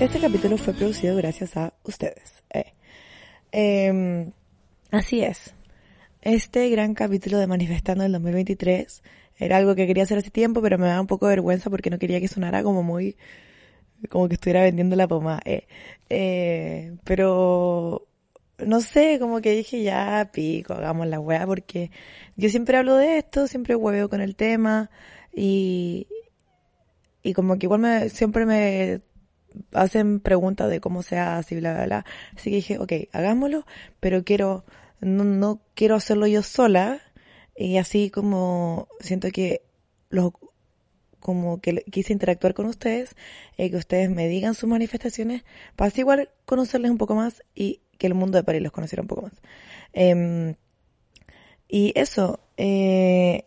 Este capítulo fue producido gracias a ustedes. Eh. Em, así es. Este gran capítulo de Manifestando el 2023 era algo que quería hacer hace tiempo, pero me da un poco de vergüenza porque no quería que sonara como muy, como que estuviera vendiendo la pomada. Eh. Eh, pero, no sé, como que dije ya, pico, hagamos la weá, porque yo siempre hablo de esto, siempre hueveo con el tema, y, y como que igual me, siempre me hacen preguntas de cómo se hace, bla, bla, bla. Así que dije, ok, hagámoslo, pero quiero, no, no quiero hacerlo yo sola, y así como siento que los como que quise interactuar con ustedes, y que ustedes me digan sus manifestaciones, para así igual conocerles un poco más y que el mundo de París los conociera un poco más. Em, y eso, eh,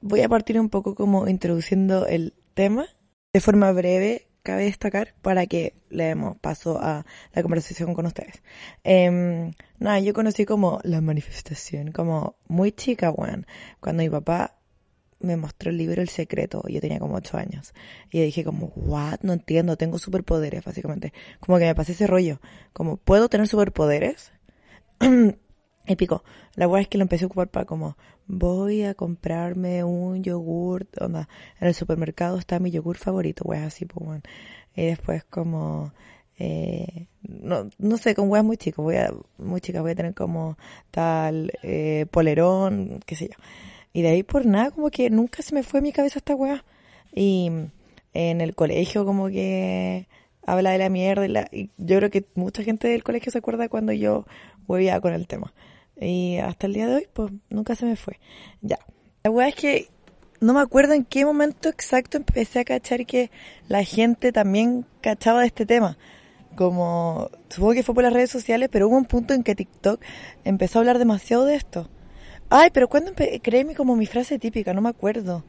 voy a partir un poco como introduciendo el tema de forma breve, cabe destacar, para que le demos paso a la conversación con ustedes. Eh, nada, yo conocí como la manifestación, como muy chica, weón, cuando mi papá me mostró el libro El Secreto, yo tenía como ocho años, y dije como, what, no entiendo, tengo superpoderes, básicamente. Como que me pasé ese rollo, como, ¿puedo tener superpoderes? Épico. La verdad es que lo empecé a ocupar para como, voy a comprarme un yogur, onda, en el supermercado está mi yogur favorito, weas así, pues. Y después como, eh, no, no sé, con weas muy chicos, voy a, muy chicas, voy a tener como tal, eh, polerón, qué sé yo. Y de ahí por nada, como que nunca se me fue a mi cabeza esta wea. Y en el colegio como que habla de la mierda y, la, y yo creo que mucha gente del colegio se acuerda cuando yo huevía con el tema. Y hasta el día de hoy, pues nunca se me fue. Ya. La weá es que no me acuerdo en qué momento exacto empecé a cachar que la gente también cachaba de este tema. Como, supongo que fue por las redes sociales, pero hubo un punto en que TikTok empezó a hablar demasiado de esto. Ay, pero cuando creé mi, como mi frase típica, no me acuerdo.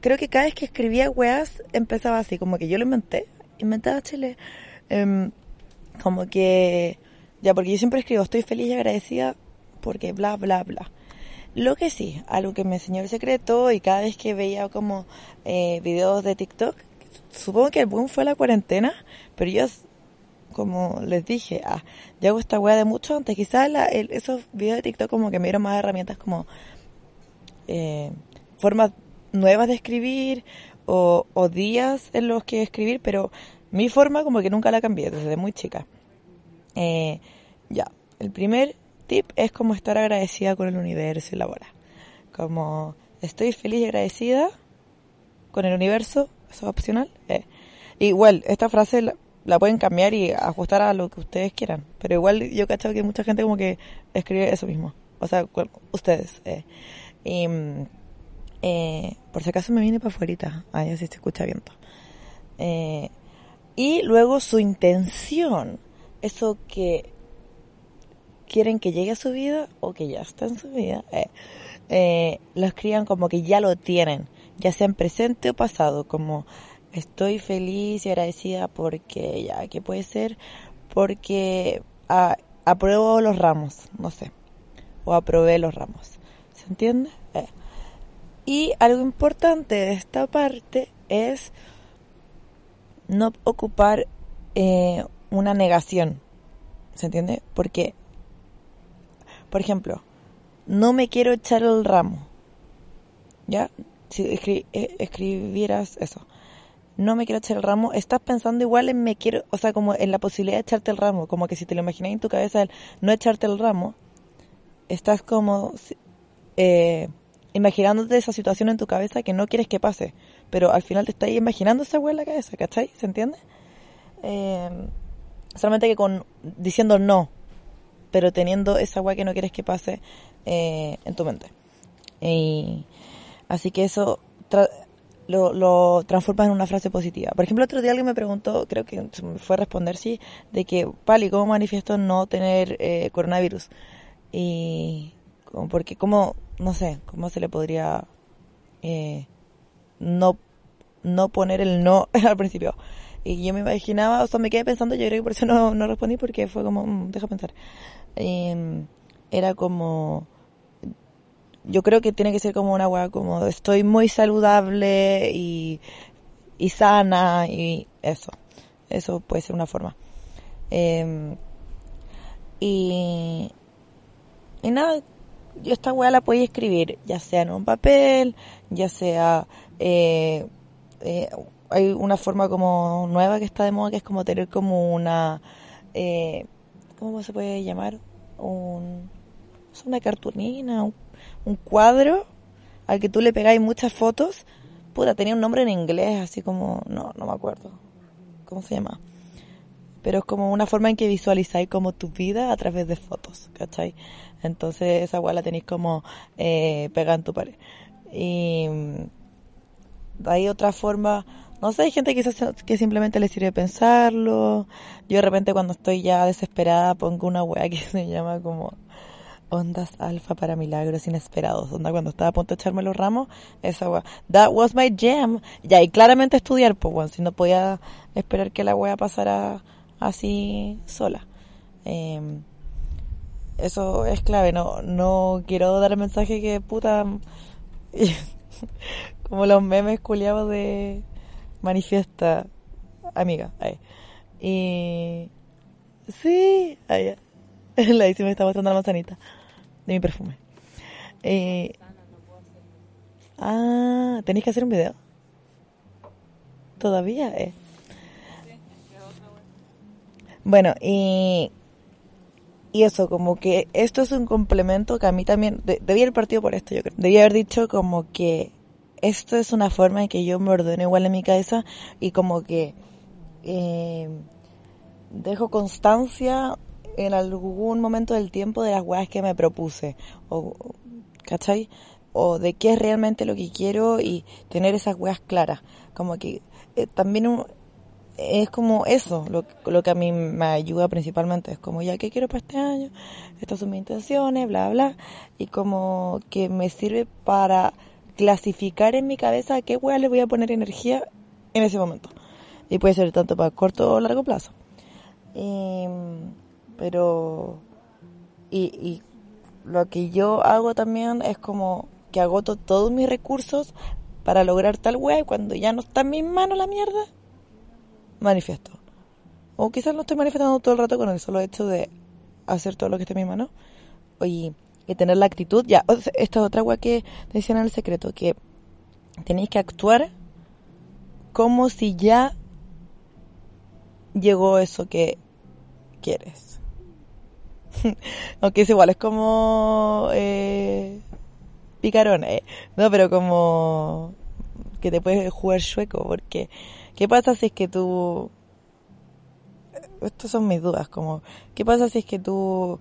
Creo que cada vez que escribía weas empezaba así, como que yo lo inventé, inventaba chile. Em, como que ya, porque yo siempre escribo, estoy feliz y agradecida porque bla, bla, bla. Lo que sí, algo que me enseñó el secreto y cada vez que veía como eh, videos de TikTok, supongo que el boom fue la cuarentena, pero yo, como les dije, ah, ya hago esta weá de mucho antes. Quizás la, esos videos de TikTok como que me dieron más herramientas como eh, formas nuevas de escribir o, o días en los que escribir, pero mi forma como que nunca la cambié desde muy chica. Eh, ya, el primer tip es como estar agradecida con el universo y la bola. Como estoy feliz y agradecida con el universo, eso es opcional. Eh. Igual, esta frase la, pueden cambiar y ajustar a lo que ustedes quieran. Pero igual yo he cachado que mucha gente como que escribe eso mismo. O sea, ustedes. Eh. Y, mm, eh, por si acaso me viene para afuera. Ahí así se escucha viento. Eh, y luego su intención eso que quieren que llegue a su vida o que ya está en su vida, eh, eh, lo escriban como que ya lo tienen, ya sea en presente o pasado, como estoy feliz y agradecida porque ya, que puede ser? Porque apruebo los ramos, no sé, o aprobé los ramos, ¿se entiende? Eh. Y algo importante de esta parte es no ocupar eh, una negación. ¿Se entiende? Porque, por ejemplo, no me quiero echar el ramo. ¿Ya? Si eh, escribieras eso. No me quiero echar el ramo. Estás pensando igual en me quiero, o sea, como en la posibilidad de echarte el ramo. Como que si te lo imaginas en tu cabeza el no echarte el ramo, estás como eh, imaginándote esa situación en tu cabeza que no quieres que pase. Pero al final te estás imaginando esa hueá en la cabeza, ¿cachai? ¿Se entiende? Eh, Solamente que con diciendo no, pero teniendo esa agua que no quieres que pase eh, en tu mente. Y, así que eso lo, lo transformas en una frase positiva. Por ejemplo, otro día alguien me preguntó, creo que fue a responder sí, de que, Pali, ¿cómo manifiesto no tener eh, coronavirus? Y, porque, ¿cómo, no sé, cómo se le podría eh, no, no poner el no al principio? Y yo me imaginaba, o sea, me quedé pensando, yo creo que por eso no, no respondí porque fue como, mm, deja pensar. Em, era como, yo creo que tiene que ser como una weá como, estoy muy saludable y, y sana y eso. Eso puede ser una forma. Em, y, y nada, yo esta weá la podía escribir, ya sea en un papel, ya sea... Eh, eh, hay una forma como nueva que está de moda, que es como tener como una... Eh, ¿Cómo se puede llamar? Un, una cartulina, un, cuadro al que tú le pegáis muchas fotos. Puta, tenía un nombre en inglés, así como... No, no me acuerdo. ¿Cómo se llama? Pero es como una forma en que visualizáis como tu vida a través de fotos, ¿cachai? Entonces esa weá la tenéis como eh, pegada en tu pared. Y mm, hay otra forma, no sé, hay gente que, que simplemente le sirve pensarlo. Yo de repente cuando estoy ya desesperada pongo una weá que se llama como ondas alfa para milagros inesperados. Onda cuando estaba a punto de echarme los ramos, esa weá. That was my jam. Ya, y claramente estudiar, pues bueno, si no podía esperar que la weá pasara así sola. Eh, eso es clave, no, no quiero dar el mensaje que puta, como los memes culiados de manifiesta, amiga, ahí. Y sí, ahí, la hice me está mostrando la manzanita de mi perfume. Ah, tenéis que hacer un video. Todavía, eh. Bueno, y y eso, como que esto es un complemento que a mí también, debía haber partido por esto, yo creo. Debía haber dicho como que esto es una forma en que yo me ordeno igual en mi cabeza y como que eh, dejo constancia en algún momento del tiempo de las weas que me propuse. O, ¿Cachai? O de qué es realmente lo que quiero y tener esas weas claras. Como que eh, también es como eso, lo, lo, que a mí me ayuda principalmente, es como ya que quiero para este año, estas son mis intenciones, bla, bla, y como que me sirve para clasificar en mi cabeza a qué hueá le voy a poner energía en ese momento. Y puede ser tanto para corto o largo plazo. pero, y, lo que yo hago también es como que agoto todos mis recursos para lograr tal hueá y cuando ya no está en mis manos la mierda, manifiesto. O quizás no estoy manifestando todo el rato con el solo hecho de hacer todo lo que esté en mi mano. Y, tener la actitud. Ya, esta otra agua que decían en el secreto, que tenéis que actuar como si ya llegó eso que quieres. Aunque es igual, es como eh, picarón, eh. no, pero como que te puedes jugar sueco, porque ¿Qué pasa si es que tú... Estas son mis dudas, como, ¿qué pasa si es que tú,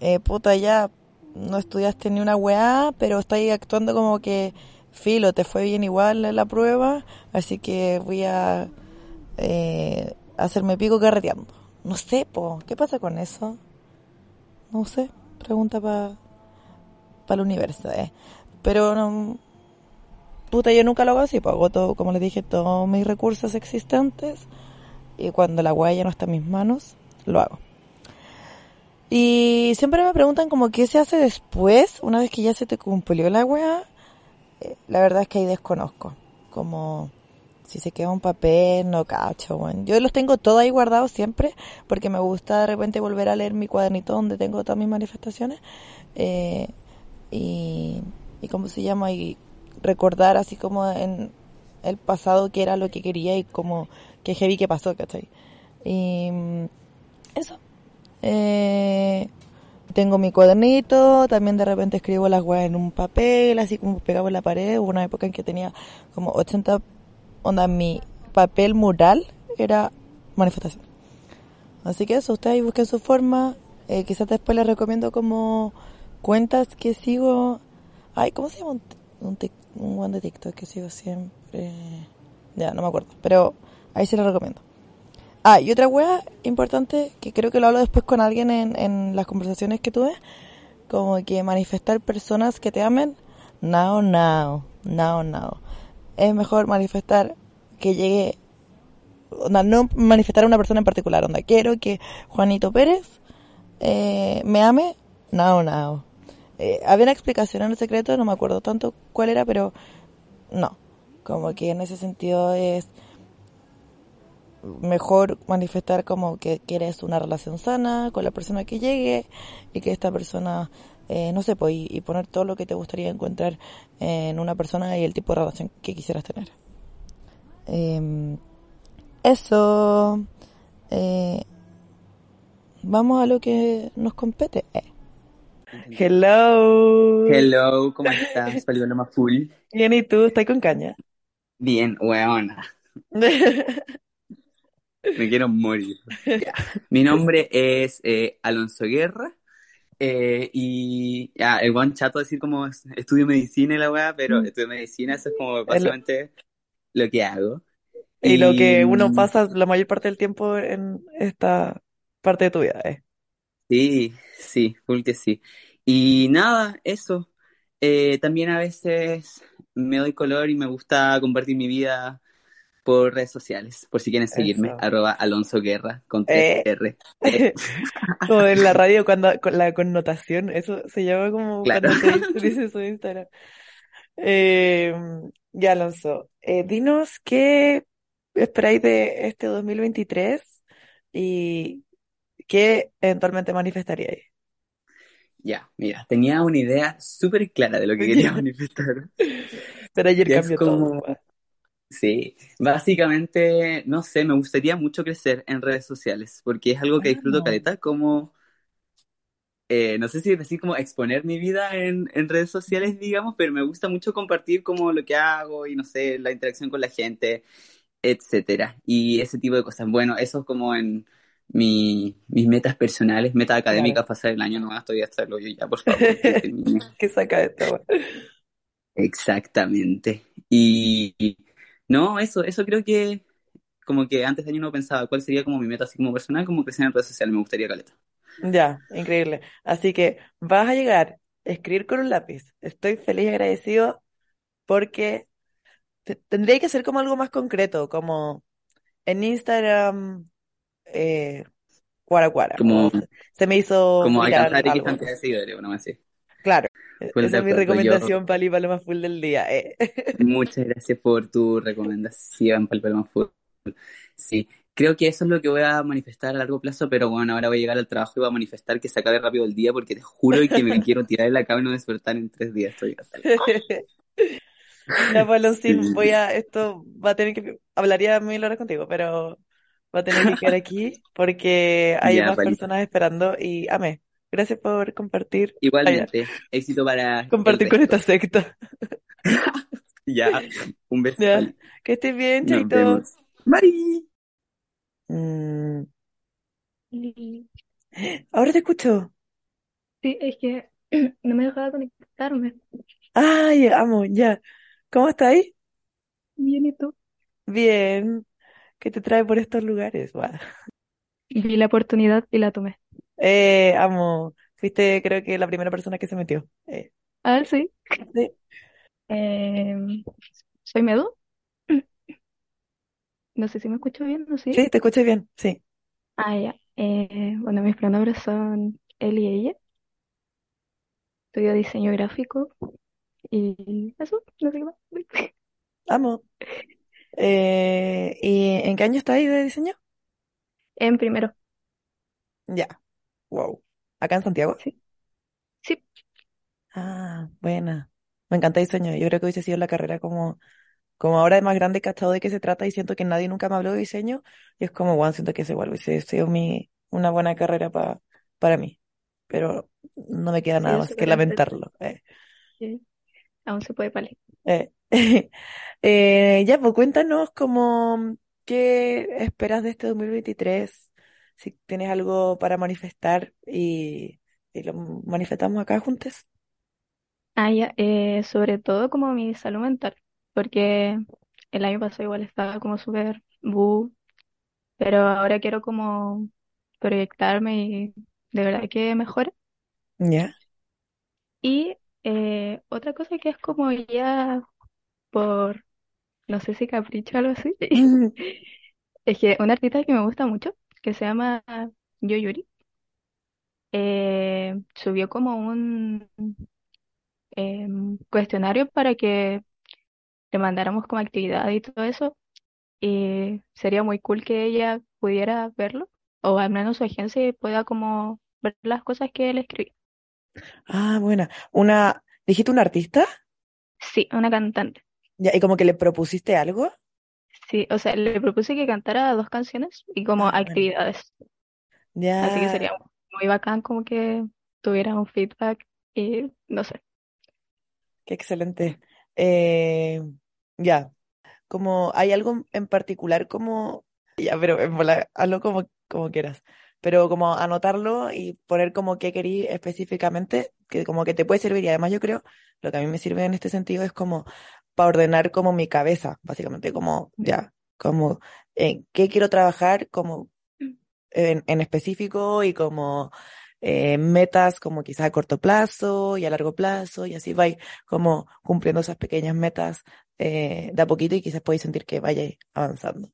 eh, puta, ya no estudiaste ni una weá, pero estás actuando como que, filo, te fue bien igual la prueba, así que voy a eh, hacerme pico carreteando. No sé, po, ¿qué pasa con eso? No sé, pregunta para pa el universo, eh. Pero no, puta, yo nunca lo hago así, pues hago todo, como les dije, todos mis recursos existentes y cuando la weá ya no está en mis manos, lo hago. Y siempre me preguntan como qué se hace después, una vez que ya se te cumplió la weá, eh, la verdad es que ahí desconozco, como si se queda un papel, no cacho, bueno. Yo los tengo todos ahí guardados siempre, porque me gusta de repente volver a leer mi cuadernito donde tengo todas mis manifestaciones, eh, y, y cómo se llama, y recordar así como en el pasado que era lo que quería y como que heavy que pasó, ¿cachai? Y mm, eso. Eh, tengo mi cuadernito, también de repente escribo las weas en un papel, así como pegado en la pared. Hubo una época en que tenía como 80, onda, mi papel mural era manifestación. Así que eso, ustedes busquen su forma. Eh, quizás después les recomiendo como cuentas que sigo. Ay, ¿cómo se llama? Un, un, un buen de TikTok que sigo siempre. Ya, no me acuerdo. Pero ahí se lo recomiendo. Ah, y otra wea importante, que creo que lo hablo después con alguien en, en las conversaciones que tuve, como que manifestar personas que te amen, now, now, now, now. Es mejor manifestar que llegue, onda, no manifestar a una persona en particular, onda, quiero que Juanito Pérez eh, me ame, now, now. Eh, había una explicación en el secreto, no me acuerdo tanto cuál era, pero no. Como que en ese sentido es mejor manifestar como que quieres una relación sana con la persona que llegue y que esta persona, eh, no sé, pues, y, y poner todo lo que te gustaría encontrar en una persona y el tipo de relación que quisieras tener. Em, eso. Eh, vamos a lo que nos compete. Eh. Hello. Hello, ¿cómo estás? Paloma full. Bien, ¿y tú? ¿Estás con caña? Bien, weona. Me quiero morir. Ya. Mi nombre es eh, Alonso Guerra. eh, y ya, el buen chato decir como es- estudio medicina y la weá, pero estudio medicina, eso es como básicamente lo que hago. y lo que Y uno mm, pasa la mayor parte del tiempo en esta parte de tu vida, eh. sí, sí, full que sí. Y nada, eso. Eh, también a veces me doy color y me gusta compartir mi vida por redes sociales, por si quieren seguirme, Eso. arroba Alonso Guerra con tres Eh, R. Eh, como en la radio cuando con la connotación, eso se llama como claro. cuando te dices su Instagram. Eh, ya, Alonso, eh, dinos qué esperáis de este 2023 y qué eventualmente manifestaríais. Ya, mira, tenía una idea súper clara de lo que quería manifestar. Pero ayer cambió todo. Sí, básicamente, no sé, me gustaría mucho crecer en redes sociales, porque es algo que disfruto Vamos. caleta, como, eh, no sé si decir como exponer mi vida en, en redes sociales, digamos, pero me gusta mucho compartir como lo que hago y no sé, la interacción con la gente, etcétera, y ese tipo de cosas. Bueno, eso es como en mi, mis metas personales, metas académicas, Claro, pasar el año, no estoy hasta el hoyo ya, por favor, que termine. ¿qué saca esta wea? Exactamente. Y no, eso, eso creo que como que antes de año no pensaba cuál sería como mi meta así como personal, como crecer en redes sociales, me gustaría caleta. Ya, increíble. Así que vas a llegar a escribir con un lápiz. Estoy feliz y agradecido porque te- tendría que ser como algo más concreto, como en Instagram, eh, cuara cuara, como se, se me hizo como alcanzar X cantidad de seguidores, más así. E- Full esa de es mi acuerdo. Yo, recomendación para el Paloma Full del día. eh. muchas gracias por tu recomendación, Palpaloma Full. Sí, creo que eso es lo que voy a manifestar a largo plazo, pero bueno, ahora voy a llegar al trabajo y voy a manifestar que se acabe rápido el día porque te juro que me quiero tirar en la cama y no despertar en tres días. Estoy el- Ya, Paloncín, voy Sí. a, esto va a tener que, hablaría mil horas contigo, pero va a tener que quedar aquí porque hay Ya, más personas esperando y amé. Gracias por compartir, allá, Igualmente, éxito para compartir con esta secta. Ya, un beso, Ya, que estés bien, Nos chaito. vemos. Bye. Mm, ahora te escucho. sí, es que no me dejaba conectarme. Ay, amo, ya. ¿Cómo estáis? Bien, ¿y tú? Bien. ¿Qué te trae por estos lugares? Vi la oportunidad y la tomé. Eh, amo. Fuiste, creo que la primera persona que se metió. Eh, A ver, sí. sí. Em, soy Medu. No sé si me escucho bien, ¿no? Sí. Sí, te escuché bien. Sí. Ah, ya. Eh, bueno, mis pronombres son él y ella. Estudio diseño gráfico y eso, no sé qué más. Amo. Eh, ¿y en qué año estáis de diseño? En primero, Ya. Wow. ¿Acá en Santiago? sí. Sí, Ah, buena. Me encanta diseño. Yo creo que hubiese sido la carrera como, como ahora de más grande, cachado de qué se trata y siento que nadie nunca me habló de diseño. Y es como, bueno, siento que es igual, hubiese sido mi, una buena carrera pa- para mí. Pero no me queda sí, nada más que lamentarlo. Eh, Sí. Aún se puede, vale. eh. Eh, ya, pues cuéntanos como qué esperas de este 2023, si tienes algo para manifestar y, y lo manifestamos acá juntos. Ah, ya, eh, sobre todo como mi salud mental, porque el año pasado igual estaba como súper bu, pero ahora quiero como proyectarme y de verdad que mejore. Ya. Y eh, otra cosa que es como ya por, no sé si capricho o algo así, es que una artista que me gusta mucho, que se llama Yo Yuri, eh, subió como un em, cuestionario para que le mandáramos como actividad y todo eso y sería muy cool que ella pudiera verlo, o al menos su agencia y pueda como ver las cosas que él escribía. Ah, buena. Una, ¿dijiste un artista? Sí, una cantante. Ya, y como que le propusiste algo. Sí, o sea, le propuse que cantara dos canciones y como Ah, bueno. actividades. Así que Ya, sería muy bacán como que tuviera un feedback y no sé. qué excelente. Eh, ya, como hay algo en particular como, ya, pero en bola, hazlo como, como quieras, pero como anotarlo y poner como qué querí específicamente, que como que te puede servir y además yo creo, lo que a mí me sirve en este sentido es como para ordenar como mi cabeza, básicamente, como ya, como en qué quiero trabajar como en, en específico y como eh, metas como quizás a corto plazo y a largo plazo y así vais como cumpliendo esas pequeñas metas eh, de a poquito y quizás podéis sentir que vayáis avanzando.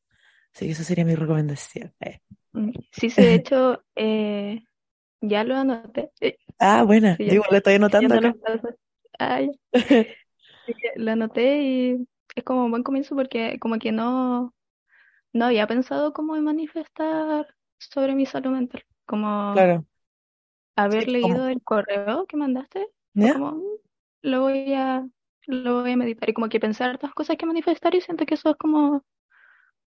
Así que esa sería mi recomendación. eh. Mm, Sí, sí, de hecho, eh, ya lo anoté. Eh, Ah, buena. sí, Yo igual lo estoy anotando acá. que lo anoté y es como un buen comienzo porque como que no, no había pensado como en manifestar sobre mi salud mental. Como Claro. haber Sí, leído el correo que mandaste, como, "Mm, lo voy a, lo voy a meditar y como que pensar todas cosas que manifestar y siento que eso es como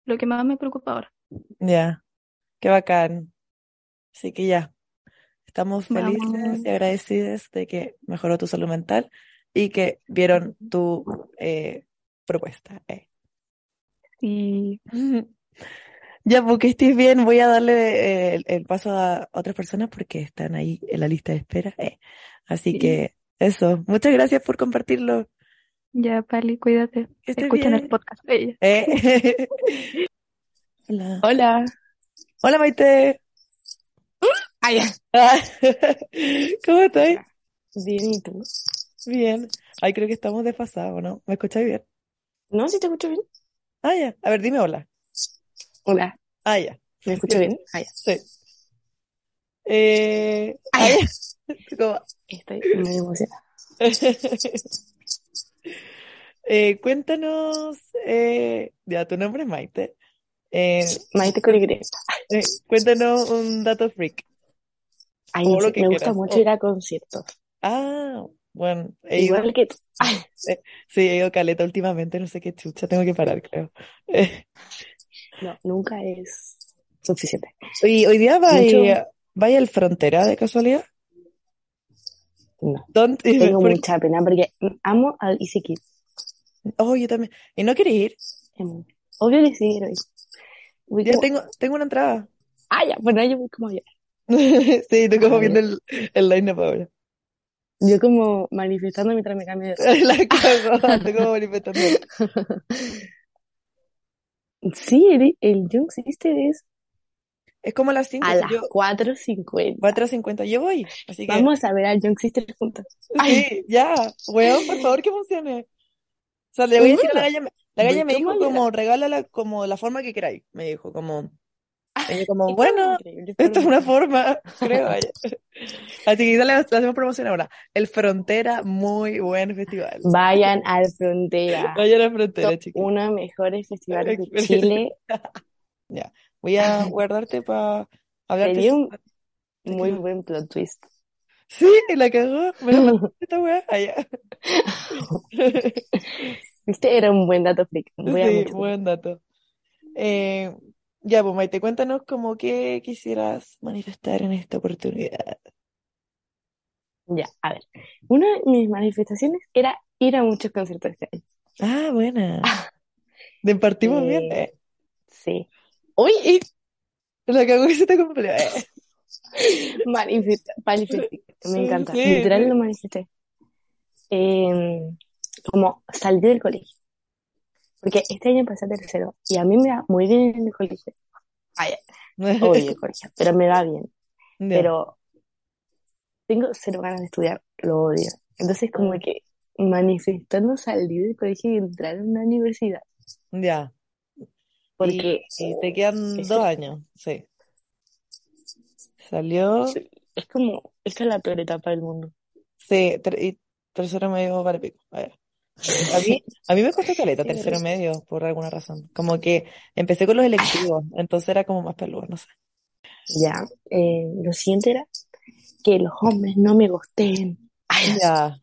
lo que más me preocupa ahora. Ya. Qué bacán. Así que ya. Estamos felices Vamos. y agradecidas de que mejoró tu salud mental y que vieron tu eh, propuesta. eh. Y Ya, porque estés bien, voy a darle eh, el, el paso a otras personas porque están ahí en la lista de espera. eh. Así sí, que eso, muchas gracias por compartirlo. ya, Pali, cuídate. Escuchen el podcast. Ella. Eh. Hola. Hola. Hola, Maite. Ah. Ah, ¿Cómo estás? Bien, ¿y tú? Bien. Ay, creo que estamos desfasados, ¿no? ¿Me escucháis bien? No, si te escucho bien. Ah, ya. A ver, dime hola. Hola. Ah, ya. ¿Me escucho bien? Ah, ya. Sí. Eh, Ah, ah, ya. Como- Estoy muy emocionada. Eh, cuéntanos, eh, ya, tu nombre es Maite. Eh, Maite Corigreta. eh, cuéntanos un dato freak, Ay, o no lo sé, que me gusta mucho ir a conciertos. ah, bueno, he ido, Igual que. Ay, sí, he ido caleta últimamente, no sé qué chucha, tengo que parar, creo. No, nunca es suficiente. y hoy día Mucho, vaya, vaya al Frontera de casualidad. no. ¿Dónde? Tengo mucha pena porque amo al Easy. Oh, yo también. ¿Y no quieres ir? Obvio que sí, quiero ir. Ya como, tengo, tengo una entrada. ah, ya, bueno, yo voy como yo. Sí, estoy como viendo el, el line-up ahora. Yo como manifestando mientras me cambio. La estoy como manifestando. Sí, el, el Young Sister es Es como a las 5, a las yo, 4.50. 4.50, yo voy. Así que, Vamos a ver al Young Sister juntas. Sí, ya, weón, por favor que funcione. O sea, le voy a decir a la galla, la galla me dijo como, regálala como la forma que queráis, me dijo, como, y yo como, bueno, esto es una forma, creo. Así que dale, le hacemos promoción ahora. El Frontera, muy buen festival. Vayan al Frontera. Vaya a la Frontera, chiquillos. uno de los mejores festivales de. Chile. Ya, voy a guardarte para hablarte Sería un muy buen plot twist. Sí, la cagó, que esta weá, allá. Viste, era un buen dato. Voy a Sí, buen dato. Eh, ya, pues Maite, cuéntanos como que quisieras manifestar en esta oportunidad. Ya, a ver. Una de mis manifestaciones era ir a muchos conciertos este año. Ah, buena. De partimos bien, Eh, eh. sí. Hoy y La cagó que se te cumplió, eh. manifesté, manifesté. Me encanta. Sí, Literal sí. lo manifesté. Eh, como salí del colegio. Porque este año pasé a tercero y a mí me va muy bien en el colegio. Ay, odio el colegio, pero me va bien. Pero tengo cero ganas de estudiar, lo odio. Entonces, como Mm. que manifestando salir del colegio y entrar a una universidad. ya. Porque y te quedan dos años, sí. Salió, es como, esta es la peor etapa del mundo. sí, ter- y tercero medio para pico. A ver. A mí, a mí me costó caleta tercero medio, por alguna razón. Como que empecé con los electivos, entonces era como más peludo, no sé. Ya, eh, lo siguiente era que los hombres no me gosteen. Ay, Ya.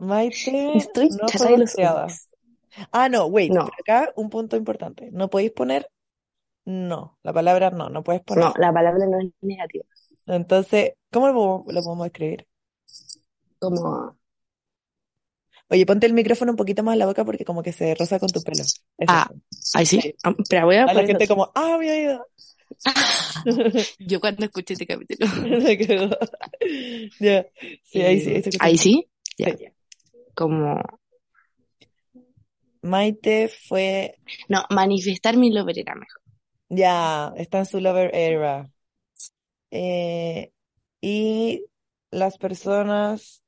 Maite estoy no fue de los hombres. Ah, no, wait, No. acá un punto importante. No podéis poner no, la palabra no, no puedes poner. No, la palabra no es negativa. Entonces, ¿cómo lo, lo podemos escribir? Como, Oye, ponte el micrófono un poquito más a la boca porque como que se roza con tu pelo. Eso. Ah, ¿ay sí? Sí. Ah, Pero voy a A la gente otro. como, ah, mi oído. Yo cuando escuché este capítulo. Ya. Sí, ahí sí, ahí. ¿Ahí sí? Ya. Sí. Como, Maite fue, no, manifestar mi lover era mejor. ya, está en su lover era. Eh, y las personas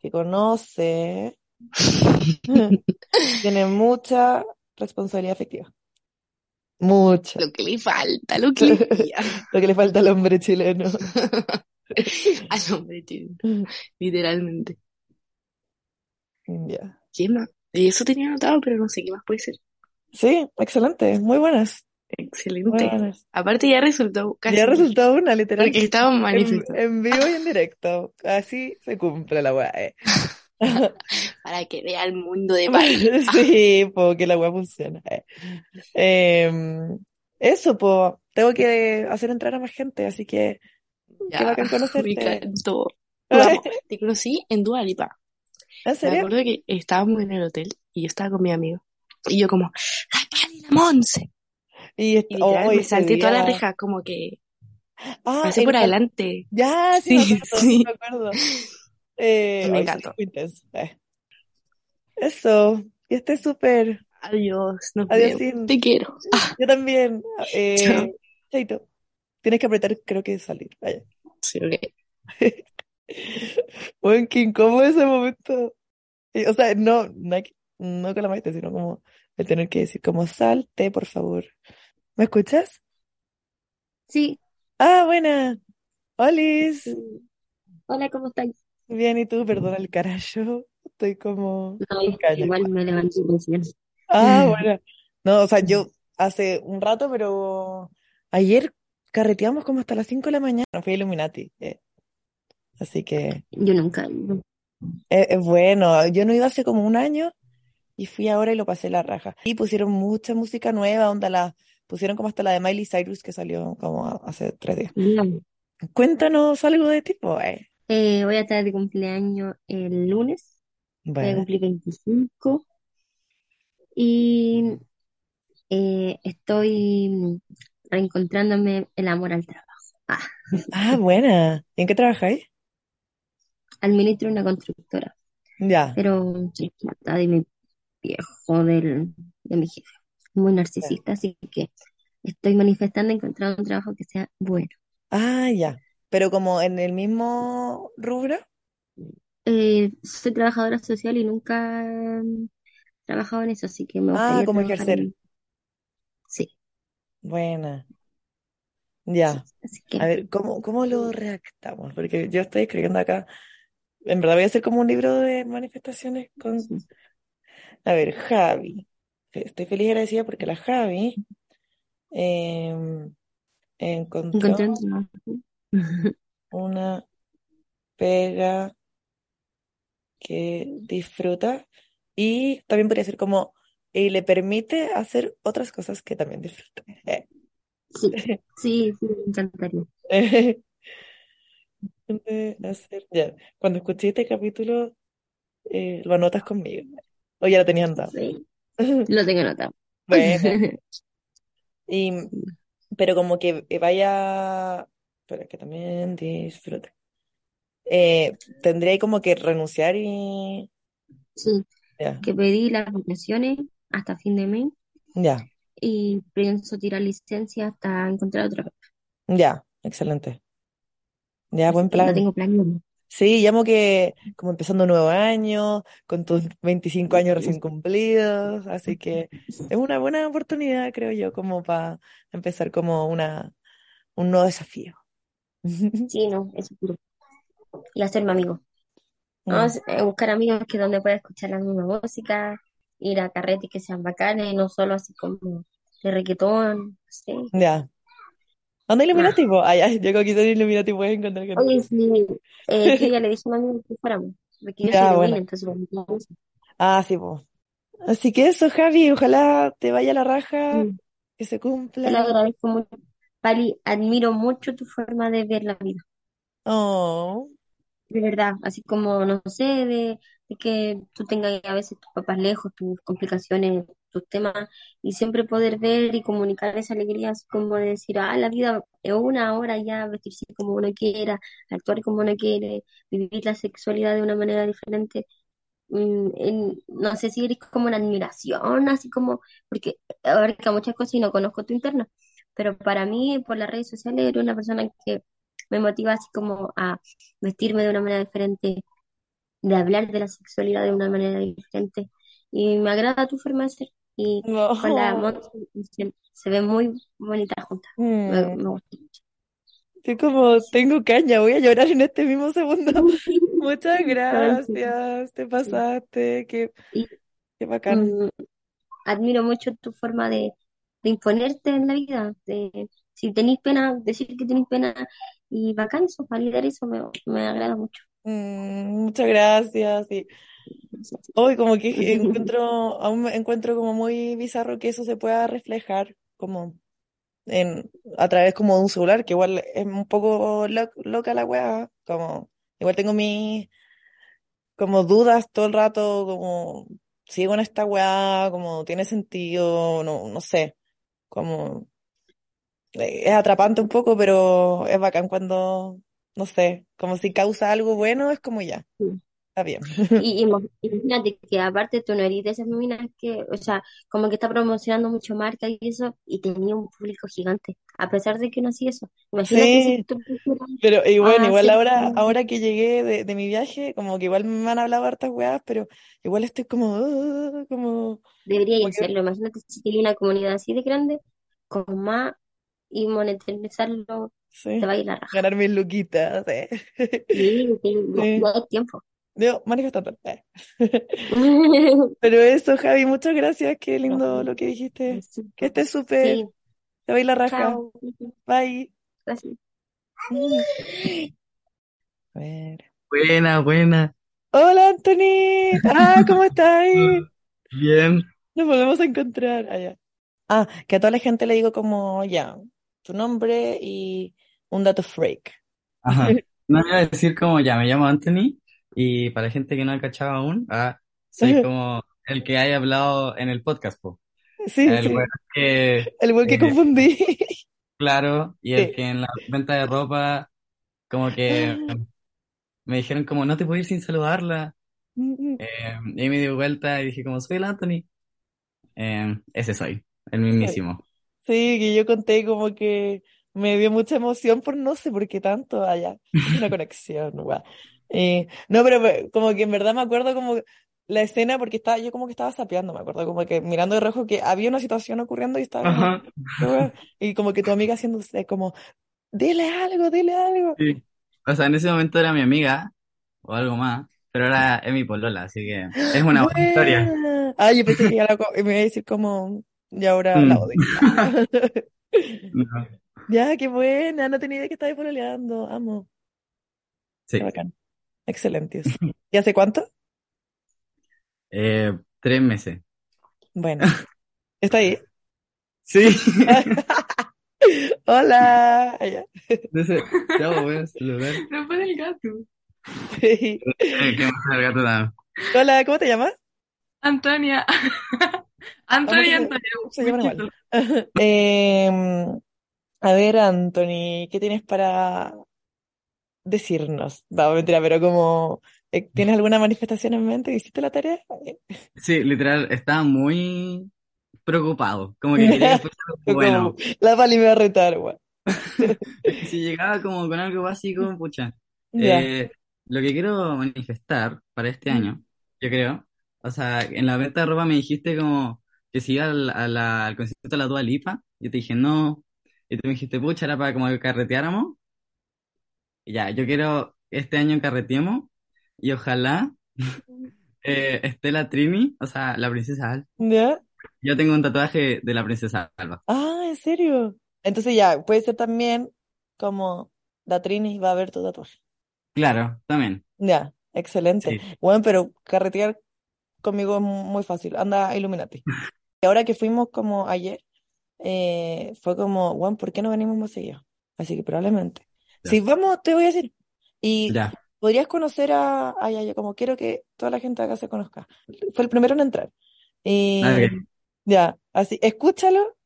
que conoce tienen mucha responsabilidad afectiva. Mucha. Lo que le falta, lo que le. Lo que le falta al hombre chileno. Al hombre, tío. Literalmente. Ya. ¿Qué más? Y eso tenía anotado, pero no sé qué más puede ser. Sí, excelente, muy buenas. Excelente. Aparte ya resultó casi. Ya resultó una, literal. Porque estaba En, manifestando. en vivo y en directo. Así se cumple la weá. eh. Para que vea el mundo de Pai. Sí, porque la weá funciona. eh. Em, eso, pues, tengo que hacer entrar a más gente, así que qué bacán Me conocerte. encantó. Vamos, te conocí en Dua Lipa. ¿En Me acuerdo que estábamos en el hotel y yo estaba con mi amigo. Y yo como, ¡la Pali, la Monse! Y, Y oh, me salté toda la día- reja, como que Ah, pasé por el- adelante. Ya, sí, me Sí, acuerdo, sí. me acuerdo. Eh, Me encantó. eh. Eso, que esté súper. Adiós, nos Adiós, vemos. Te quiero. Ah, Yo también. Eh, Chao. chaito. Tienes que apretar, creo que salir. Vaya. sí, ok. Bueno, qué incómodo ese momento. Y, O sea, no, no, no con la maestra, sino como el tener que decir como salte, por favor. ¿Me escuchas? Sí, Ah, buena. Olis. hola, ¿cómo estáis? Bien, ¿y tú? Perdona el carajo. Estoy como No, igual me levanté recién. Ah, bueno. No, o sea, yo hace un rato, pero ayer carreteamos como hasta las 5 de la mañana. Fui a Illuminati. eh. Así que Yo nunca es, es bueno. Yo no iba hace como un año y fui ahora y lo pasé la raja. Y pusieron mucha música nueva, onda la pusieron como hasta la de Miley Cyrus que salió como hace tres días. Bien. Cuéntanos algo de tipo, eh. Eh, voy a estar de cumpleaños el lunes. Voy a cumplir 25. Y eh, estoy reencontrándome el amor al trabajo. Ah, ah, buena. ¿Y en qué trabajáis? administro una constructora. Ya, Pero está de mi viejo, del, de mi jefe. Muy narcisista, así que estoy manifestando encontrar un trabajo que sea bueno. ah, ya. Pero como en el mismo rubro. Eh, soy trabajadora social y nunca he trabajado en eso, así que me Ah, gustaría como trabajar ejercer. en... Sí, Buena. Ya. que A ver, ¿cómo, cómo lo redactamos? Porque yo estoy escribiendo acá. En verdad voy a hacer como un libro de manifestaciones con... A ver, Javi. Estoy feliz y agradecida porque la Javi em, encontró una pega que disfruta y también podría ser como... Y le permite hacer otras cosas que también disfruta. Sí, sí, sí, me encantaría. de hacer. Ya, cuando escuché este capítulo, eh, lo anotas conmigo. O ya lo tenías andado. Sí, lo tengo anotado. Bueno, y, pero como que vaya, pero que también disfrute. Eh, tendría como que renunciar y Sí, que pedí las vacaciones hasta fin de mes ya, y pienso tirar licencia hasta encontrar otra cosa. ya, excelente. Ya, buen plan. tengo planeado. Sí, llamo que como empezando un nuevo año, con tus 25 años recién cumplidos, así que es una buena oportunidad, creo yo, como para empezar como una, un nuevo desafío. Sí, no, eso seguro. Y hacerme amigo. No, Mm. es, eh, buscar amigos que donde pueda escuchar la misma música, ir a carretes que sean bacanes, no solo así como de reggaetón, sé. Ya. ¿Dónde Ah. Illuminati? Ah, ya, yo con aquí en Illuminati puedes encontrar gente. Oye, sí, eh, yo ya le dije a amigo que fuéramos, porque yo Ya, soy bueno. Entonces. Ah, sí, po. Así que eso, Javi, ojalá te vaya la raja, que se Te lo cumpla. agradezco mucho. Pali, admiro mucho tu forma de ver la vida. Oh, De verdad, así como, no sé, de, de que tú tengas a veces tus papás lejos, tus complicaciones, tus temas, y siempre poder ver y comunicar esa alegría, como de decir, ah, la vida es una hora ya, vestirse como uno quiera, actuar como uno quiere, vivir la sexualidad de una manera diferente. Mm, no sé si eres como una admiración, así como, porque abarca muchas cosas y no conozco tu interna, pero para mí, por las redes sociales, eres una persona que me motiva así como a vestirme de una manera diferente, de hablar de la sexualidad de una manera diferente. Y me agrada tu forma de ser. Y con la no. Monse se, se ve muy bonita juntas. Me, Mm, me gusta mucho. Estoy como, tengo caña, voy a llorar en este mismo segundo. Muchas gracias, te pasaste, qué, Y qué bacán. mm, admiro mucho tu forma de, de imponerte en la vida. De, si tenéis pena, decir que tenéis pena. Y bacán eso, validar eso me, me agrada mucho. Mm, muchas gracias. Y hoy como que encuentro, aún encuentro como muy bizarro que eso se pueda reflejar como en, a través como de un celular, que igual es un poco lo- loca la weá, como, igual tengo mis como dudas todo el rato, como, sigo en esta weá, como tiene sentido, no, no sé, como, eh, es atrapante un poco, pero es bacán cuando, no sé, como si causa algo bueno, es como ya, está bien. Y, y imagínate que aparte tú no eres de esas minas que, o sea, como que está promocionando mucho marca y eso, y tenía un público gigante, a pesar de que no hacía eso. Imagínate si Sí, tú pusieras pero y bueno, igual ahora, ahora que llegué de, de mi viaje, como que igual me han hablado hartas weas, pero igual estoy como, "Ah", como, debería hacerlo. Imagínate si tenía una comunidad así de grande, con más y monetizarlo, sí, te va a ir la raja. ganar mis luquitas, sí. Sí, sí, Sí. hay tiempo. Yo manifestando. eh. Pero eso, Javi, muchas gracias, qué lindo lo que dijiste. Que estés súper, Sí, te voy la raja. chao. Bye. Gracias. A ver. Buena, buena. Hola, Anthony. Ah, ¿cómo estás? Bien. Nos volvemos a encontrar. Ah, ya. Ah, que a toda la gente le digo como, ya, tu nombre y un dato freak. Ajá. No voy a decir como ya, me llamo Anthony y para la gente que no ha cachado aún, ah, soy como el que haya hablado en el podcast, po. Sí, El sí. que, El buen que eh, confundí. claro, y el Sí. que en la venta de ropa, como que me dijeron como no te puedo ir sin saludarla. Eh, y me di vuelta y dije como soy el Anthony. Eh, ese soy, el mismísimo. Sí, que yo conté como que me dio mucha emoción por no sé por qué tanto allá. Una conexión, guau. Eh, no, pero como que en verdad me acuerdo como la escena porque estaba, yo como que estaba sapeando, me acuerdo como que mirando de rojo que había una situación ocurriendo y estaba y como que tu amiga haciéndose como, dile algo, dile algo. Sí. O sea, en ese momento era mi amiga o algo más, pero ahora es mi polola, así que es una buena historia. Buena. Ah, yo pensé que ya la me iba a decir como, y ahora la Mm. odio. No. Ya, qué buena, no tenía idea que estabas pololeando, amo. Sí. Qué bacán. Excelentes. ¿Y hace cuánto? Eh, tres meses. Bueno, ¿está ahí? Sí. Hola. Allá. Entonces, ya voy a saludar. No fue del gato. Sí. Eh, ¿qué más el gato da? Hola, ¿cómo te llamas? Antonia. Antonia, se- Antonia. se llaman igual. chistoso. Em, a ver, Anthony, ¿qué tienes para decirnos? Va, mentira, pero como, eh, ¿tienes alguna manifestación en mente? ¿Hiciste la tarea? Sí, literal, estaba muy preocupado. Como que quería algo bueno. la Pali me va a retar, güey. Si llegaba como con algo básico, pucha. Eh, lo que quiero manifestar para este año, yo creo, o sea, en la venta de ropa me dijiste como que si iba al, a la- al concierto de la Dua Lipa, yo te dije no, y tú me dijiste, pucha, era para como que carreteáramos. Ya, yo quiero este año carreteemos, y ojalá eh, esté la Trini, o sea, la princesa Alba. ¿Ya? Yo tengo un tatuaje de la princesa Alba. Ah, ¿en serio? Entonces ya, puede ser también como la Trini va a ver tu tatuaje. Claro, también. Ya, excelente. Sí. Bueno, pero carretear conmigo es muy fácil. Anda, Illuminati. Y ahora que fuimos como ayer, eh, fue como, bueno, ¿por qué no venimos más seguido? Así que probablemente. Ya. Si vamos, te voy a decir. Y Ya. podrías conocer a, a Yayo, como quiero que toda la gente acá se conozca. Fue el primero en entrar. Y Ah, ya, así, escúchalo,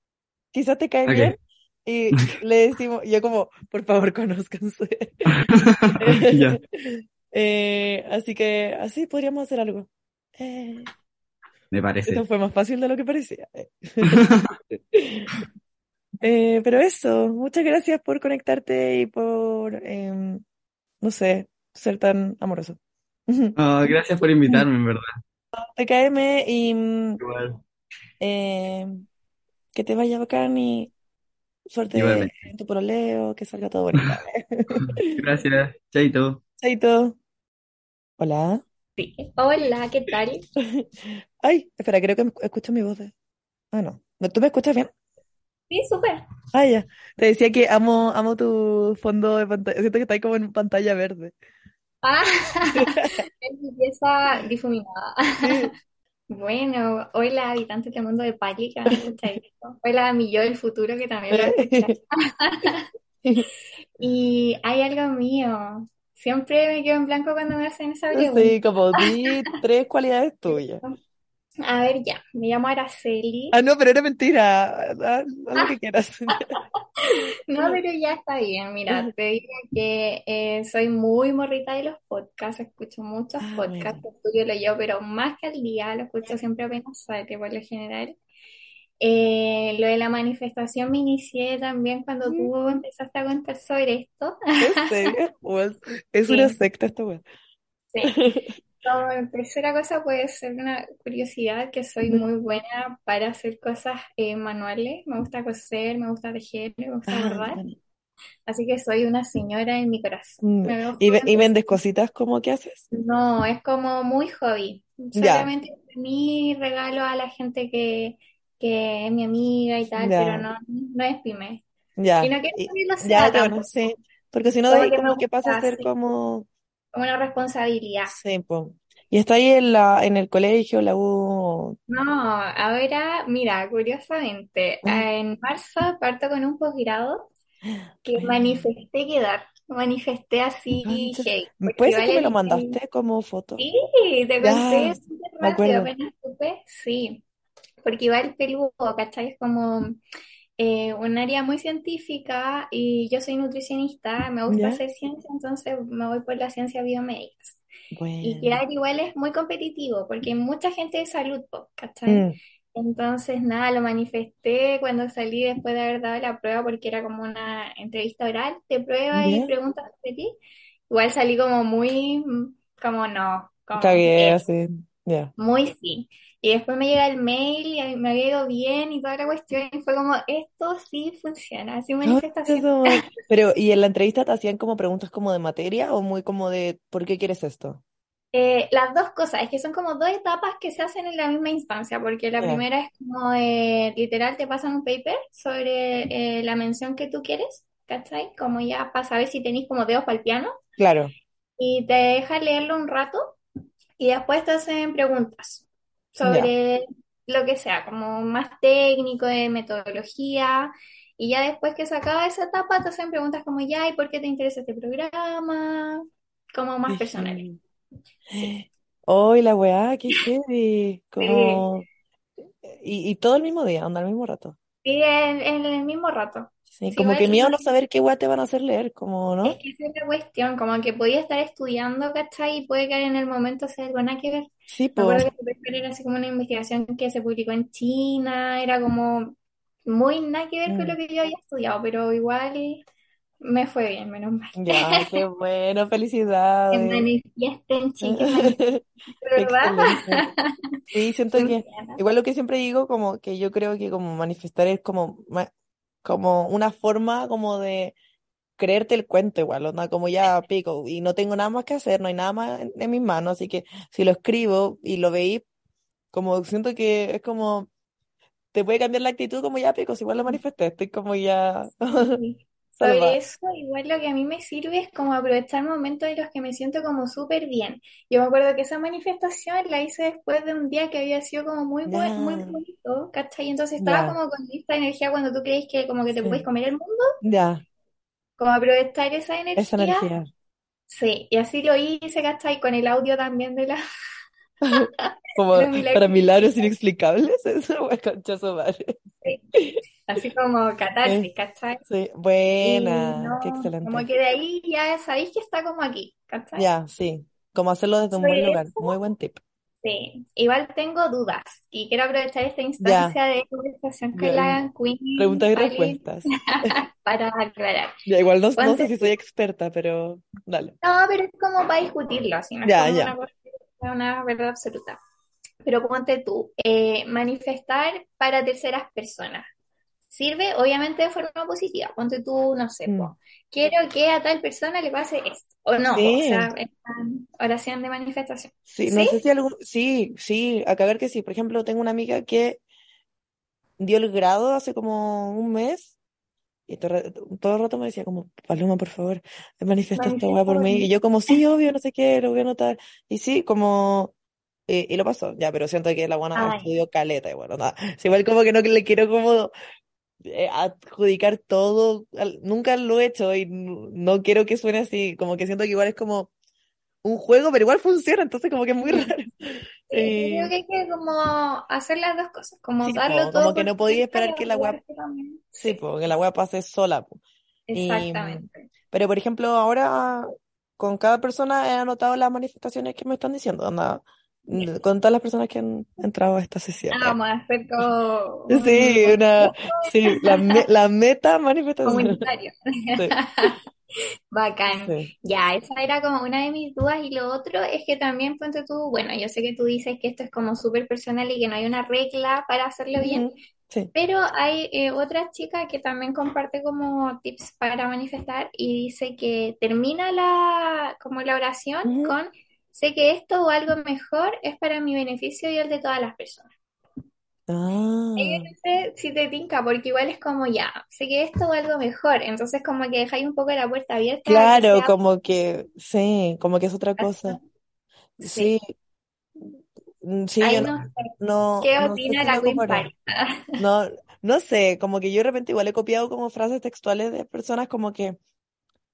quizás te cae bien. Y le decimos, yo como, por favor, conózcanse. Ya. Eh, así que así podríamos hacer algo. Eh, Me parece. esto fue más fácil de lo que parecía. Eh. Pero eso, muchas gracias por conectarte y por, em, no sé, ser tan amoroso. Oh, gracias por invitarme, en verdad. TKM y mm, Igual. eh, que te vaya bacán y suerte Igualmente. en tu pololeo, que salga todo bonito. Gracias. Chaito. Chaito. Hola. Sí. Hola, ¿qué tal? Ay, espera, creo que escucho mi voz. de- Ah. ¿No- ¿Tú me escuchas bien? Sí, súper. Ah, ya. Te decía que amo, amo tu fondo de pantalla. Siento que está ahí como en pantalla verde. Ah, es mi pieza difuminada. Sí. Bueno, hola, habitantes del mundo de Pali que van a escuchar esto. Hola, a mi yo del futuro que también lo escuchar. Y hay algo mío. Siempre me quedo en blanco cuando me hacen esa pregunta. Sí, como di tres cualidades tuyas. A ver, ya. Me llamo Araceli. Ah, no, pero era mentira. Haz, haz lo que quieras. No, pero ya está bien. Mira, te digo que eh, soy muy morrita de los podcasts, escucho muchos Ah, podcasts, bueno. estudio lo yo, pero más que al día, lo escucho siempre apenas sale por lo general. Eh, lo de la manifestación me inicié también cuando tú empezaste a contar sobre esto. ¿En serio? Es una Sí, secta esta weá. sí. Como tercera cosa puede ser una curiosidad que soy muy buena para hacer cosas eh, manuales. Me gusta coser, me gusta tejer, me gusta Ah, bordar. Así que soy una señora en mi corazón. Mm, ¿Y, ve- y vendes cositas como que haces? No, es como muy hobby. Solamente mi regalo a la gente que, que es mi amiga y tal, pero no, no es pyme. Y ya. no quiero Y- que lo ya, sea qué bueno, tampoco. sí. Porque si no, de ahí como que pasa a ser sí, como... una responsabilidad. Sí, po. Y está ahí en la, en el colegio, la U. No, ahora, mira, curiosamente, Ah, en marzo parto con un posgrado que manifesté quedar. Manifesté así, Conchas. hey, porque ¿Puede ser que me lo el, el- mandaste como foto? Sí, te conté súper rápido, apenas supe, sí, porque igual peludo, ¿cachai? Es como eh, un área muy científica y yo soy nutricionista, me gusta ¿Ya? hacer ciencia, entonces me voy por la ciencia biomédica. Y Bueno. quedar igual es muy competitivo, porque hay mucha gente de salud, ¿cachai? Mm, Entonces, nada, lo manifesté cuando salí después de haber dado la prueba, porque era como una entrevista oral de prueba y preguntas de ti. Igual salí como muy, como no, como Cagué eh, así. Muy sí. Y después me llega el mail y a- me había ido bien y toda la cuestión y fue como, esto sí funciona, así Concha manifestación. madre. Pero, ¿y en la entrevista te hacían como preguntas como de materia o muy como de ¿por qué quieres esto? Eh, las dos cosas, es que son como dos etapas que se hacen en la misma instancia, porque la primera es como de, literal, te pasan un paper sobre eh, la mención que tú quieres, ¿cachai? Como ya para saber si tenéis como dedos para el piano, Claro. y te deja leerlo un rato, y después te hacen preguntas Ya. sobre lo que sea, como más técnico, de metodología, y ya después que se acaba esa etapa, te hacen preguntas como ya, ¿y por qué te interesa este programa? Como más personales. heavy. Hoy la weá, qué heavy. Sí. Como... Y, y todo el mismo día, onda, al mismo rato. Sí, en, en el mismo rato. Sí, Sí, como que miedo no saber qué weá te van a hacer leer, como, es ¿no? que esa es la cuestión, como que podía estar estudiando, ¿cachai? Y puede que en el momento sea algo nada que ver. Sí, Me acuerdo po. que era así como una investigación que se publicó en China, era como muy nada que ver con lo Mm. que yo había estudiado, pero igual me fue bien, menos mal. Ya, qué bueno, Que felicidades. manifiesten, chiques, manifiesten, ¿verdad? Excelente. Sí, siento que igual lo que siempre digo, como que yo creo que como manifestar es como, como una forma como de creerte el cuento igual, onda, como ya pico, y no tengo nada más que hacer, no hay nada más en, en mis manos, así que si lo escribo y lo veí, como siento que es como, te puede cambiar la actitud como ya pico, si igual lo manifesté, estoy como ya. Sobre eso, igual lo que a mí me sirve es como aprovechar momentos en los que me siento como súper bien. Yo me acuerdo que esa manifestación la hice después de un día que había sido como muy buen, muy bonito, ¿cachai? Entonces estaba como con esta energía cuando tú crees que como que te puedes sí, comer el mundo, ya, como aprovechar esa esa energía. energía. Sí, y así lo hice, ¿cachai? Con el audio también de la, Como para milagros inexplicables, eso, bueno, madre. Sí. Así como catarsis, ¿cachai? sí, buena, qué no, excelente. como que de ahí ya sabéis que está como aquí, ¿cachai? Ya, sí, como hacerlo desde un buen Sobre lugar, eso, muy buen tip. sí. Igual tengo dudas y quiero aprovechar esta Ya, instancia de conversación con ya, la Queen preguntas y respuestas. para aclarar. Ya, igual no, no sé si soy experta, pero dale. No, pero es como para discutirlo, así, no es Ya, como ya. una cosa, una verdad absoluta. Pero ponte tú, eh, manifestar para terceras personas. Sirve obviamente de forma positiva. Ponte tú, no sé, Mm. po, quiero que a tal persona le pase esto. O no, po, o Sí, sea, es una oración de manifestación. sí, no ¿Sí? sé si algún, sí, sí, a cagar que sí. Por ejemplo, tengo una amiga que dio el grado hace como un mes y todo, el rato- todo el rato me decía como, Paloma, por favor, manifiesta esta weá por mí. Y yo como, sí, obvio, no sé qué, lo voy a anotar. Y sí, como, eh, y lo pasó, ya, pero siento que la buena estudió caleta y bueno, nada. Sí, igual como que no le quiero como adjudicar todo, nunca lo he hecho y no, quiero que suene así, como que siento que igual es como un juego, pero igual funciona, entonces como que es muy raro. Sí, yo creo Eh, que hay que como hacer las dos cosas, como sí, darlo po, todo como que no podía esperar que la web, sí, Sí, po, que la web pase sola, po. Y, exactamente. pero por ejemplo, ahora con cada persona he anotado las manifestaciones que me están diciendo, anda. Con todas las personas que han entrado a esta sesión. Ah, vamos a hacer como Sí, un, una, sí, la, me- la meta manifestación. comunitario. Sí, Bacán. sí. Ya, esa era como una de mis dudas y lo otro es que también ponte tú, bueno, yo sé que tú dices que esto es como súper personal y que no hay una regla para hacerlo bien, Sí. pero hay eh, otra chica que también comparte como tips para manifestar y dice que termina la, como la oración con, sé que esto o algo mejor es para mi beneficio y el de todas las personas. Ahí yo Ah, no sé si te tinca, porque igual es como ya, sé que esto o algo mejor, entonces como que dejáis un poco la puerta abierta claro, sea como que, sí, como que es otra cosa. Sí, Sí, mm, yo ahí no, no ¿Qué no opina la Queen. Party? No, no sé, como que yo de repente igual he copiado como frases textuales de personas como que,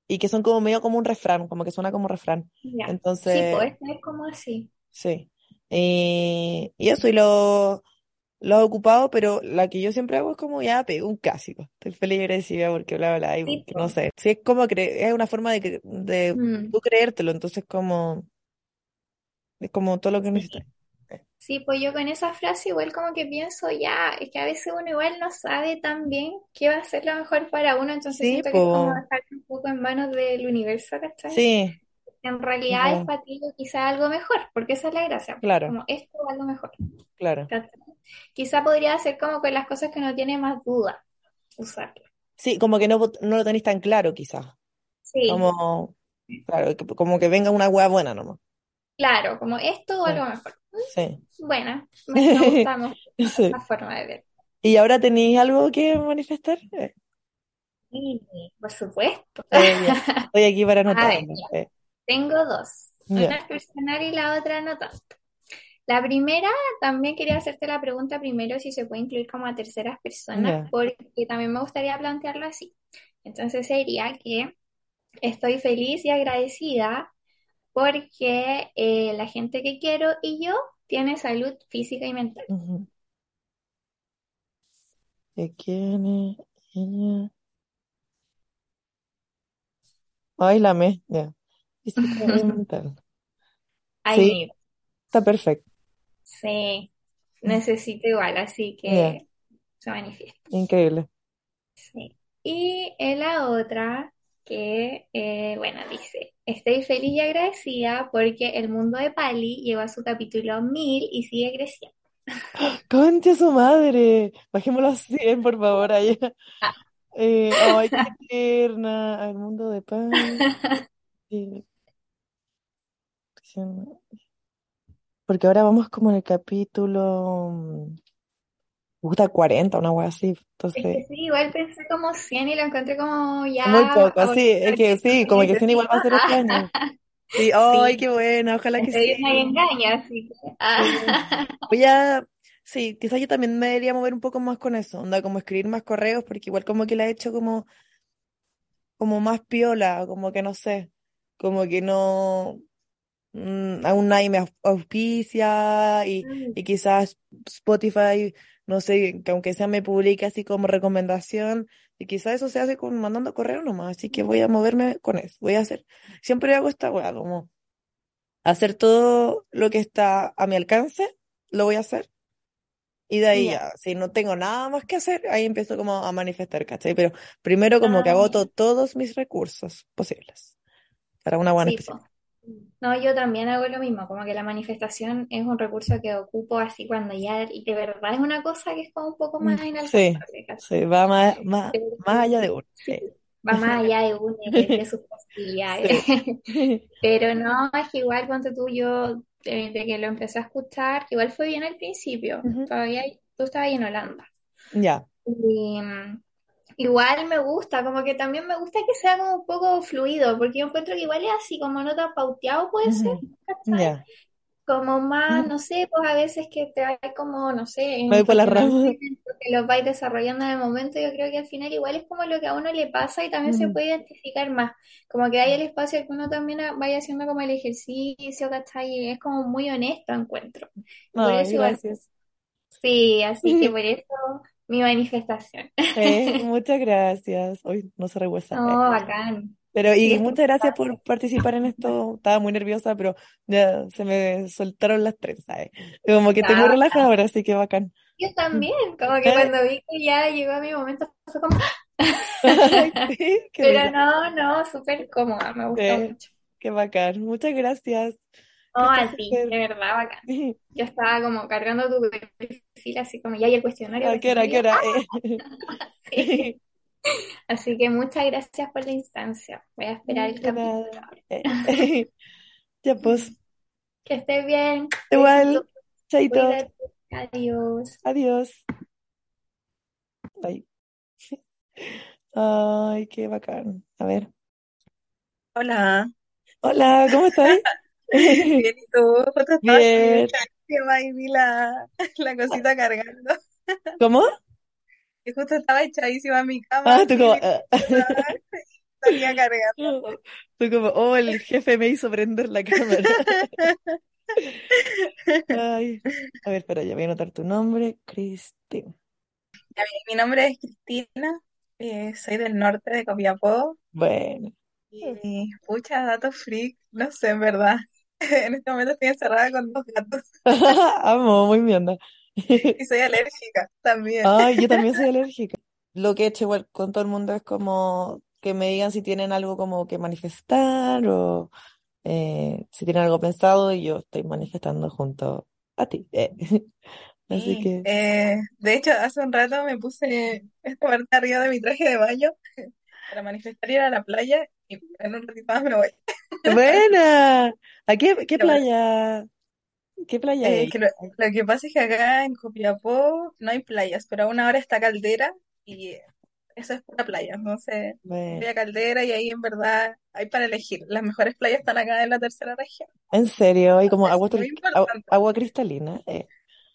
y que son como medio como un refrán, como que suena como refrán. Ya. Sí, Entonces, pues es como así. sí. Y, y eso, y lo, lo he ocupado, pero la que yo siempre hago es como ya pego un clásico. Estoy feliz y agradecida porque bla, bla, y Sí, porque no pues. sé. Sí, es como cre- es una forma de, de Mm, tú creértelo, entonces como, es como todo lo que necesitas. Sí, pues yo con esa frase igual como que pienso ya, es que a veces uno igual no sabe tan bien qué va a ser lo mejor para uno, entonces Sí, siento que es como dejar un poco en manos del universo, ¿cachai? sí, En es realidad es verdad. para ti quizá algo mejor, porque esa es la gracia, Claro, como esto o algo mejor, claro. ¿cachai? Quizá podría ser como con las cosas que uno tiene más duda, usarlo. Sí, como que no, no lo tenéis tan claro quizás. Sí, Como, claro, como que venga una hueá buena nomás. Claro, como esto o Sí, algo mejor. sí. Buena, me, me gusta, me gusta Sí. esa forma de ver. ¿Y ahora tenéis algo que manifestar? Sí, por supuesto. eh. Estoy aquí para A ver, anotarlo. ya, Eh, tengo dos. Una personal y la otra no tanto. La primera, también quería hacerte la pregunta primero si se puede incluir como a terceras personas, porque también me gustaría plantearlo así. Entonces sería que estoy feliz y agradecida porque eh, la gente que quiero y yo tiene salud física y mental. Ujú. ¿De quién es ella? Ay, la me. Ya. Física y mental. I Sí, está perfecto. Sí, necesito igual, así que se manifiesta. Increíble. Sí. Y en la otra, que, eh, bueno, dice, estoy feliz y agradecida porque el mundo de Pali llegó a su capítulo 1000 y sigue creciendo. Concha su madre. Bajémoslo a 100, por favor, allá. Ah, Eh, ay, qué tierna. Al mundo de pan. Eh, porque ahora vamos como en el capítulo. Me gusta 40, una wea así. Es que Entonces, sí, igual pensé como 100 y lo encontré como muy ya poco, sí, es que sí, como que 100 igual va a ser este año. Sí, ay, sí, qué buena, ojalá que sí. engaña, así que Sí. ah. Voy a, sí, quizás yo también me debería mover un poco más con eso, onda, como escribir más correos, porque igual como que la he hecho como, como más piola, como que no sé, como que no, mm, aún nadie me au- auspicia y, Mm, y quizás Spotify, no sé, que aunque sea me publique así como recomendación, y quizás eso se hace con mandando correo nomás, así que voy a moverme con eso, voy a hacer, siempre hago esta weá, como hacer todo lo que está a mi alcance, lo voy a hacer. Y de ahí Ya. ya, si no tengo nada más que hacer, ahí empiezo como a manifestar, ¿cachai? Pero primero como que Ah, agoto todos mis recursos posibles para una buena Sí, especial. No, yo también hago lo mismo, como que la manifestación es un recurso que ocupo así cuando ya de verdad es una cosa que es como un poco Mm, más Sí, inalcanzable, ¿cachai? sí, va más, más, Pero más allá de uno. sí, va más allá de uno, de, de sus posibilidades. Sí. Pero no, es que igual ponte tú, yo de, de que lo empecé a escuchar, igual fue bien al principio, todavía tú estabas ahí en Holanda. Ya. Y mm, igual me gusta, como que también me gusta que sea como un poco fluido, porque yo encuentro que igual es así, como no tan pauteado puede ser. Ya. Como más, no sé, pues a veces que te hay como, no sé, Me voy por ramas. cuestionamiento que los vais desarrollando en el momento, yo creo que al final igual es como lo que a uno le pasa y también se puede identificar más, como que hay el espacio que uno también vaya haciendo como el ejercicio, ¿cachai? Y es como muy honesto, encuentro. Por eso igual, gracias. sí, así que por eso mi manifestación. Eh, muchas gracias. Hoy no se rehuesa. eh. No, bacán. Pero, y muchas gracias por participar en esto. Estaba muy nerviosa, pero ya se me soltaron las tres, ¿sabes? Como que estoy muy Ya, relajada ahora, así que bacán. yo también, como que Eh, cuando vi que ya llegó mi momento, fue como... Sí, Pero no, no, súper cómoda, me gustó Eh, mucho. qué bacán. Muchas gracias. Estés a ti, súper. de verdad, bacán. Yo estaba como cargando tu perfil, así como ya hay el cuestionario, ¿A qué hora? ¿A qué hora? Eh. Sí. Así que muchas gracias por la instancia. Voy a esperar el capítulo ahora. Eh, Ya pues, Que estés bien. Igual, chaito, Cuídate. Adiós. adiós. Ay, ay, qué bacán. A ver. Hola, Hola, ¿cómo estás? Bien, ¿y tú? Justo estaba así Bien. y vi la, la cosita cargando. ¿Cómo? Justo estaba echadísima en mi cama Ah, tú como, vi ah. cargando. Tú como, oh, el jefe me hizo prender la cámara. Ay, a ver, espera, ya voy a anotar tu nombre, Cristina. Mi nombre es Cristina, eh, soy del norte de Copiapó Bueno, y pucha, datos freak, no sé, en verdad. En este momento estoy encerrada con dos gatos amo, muy mi onda. y soy alérgica también. Ay, yo también soy alérgica. Lo que he hecho igual con todo el mundo es como que me digan si tienen algo como que manifestar o eh, si tienen algo pensado y yo estoy manifestando junto a ti. eh. Así Sí, que, eh, de hecho, hace un rato me puse esta parte arriba de mi traje de baño para manifestar ir a la playa y en un ratito más me voy. Buena. ¿A qué, qué playa? ¿Qué playa eh, hay? que lo, lo que pasa es que acá en Copiapó no hay playas, pero a una hora está Caldera y eso es pura playa. Entonces, voy Bueno, a Caldera y ahí en verdad hay para elegir. Las mejores playas están acá en la tercera región. en serio, y como agua, cristalina. eh.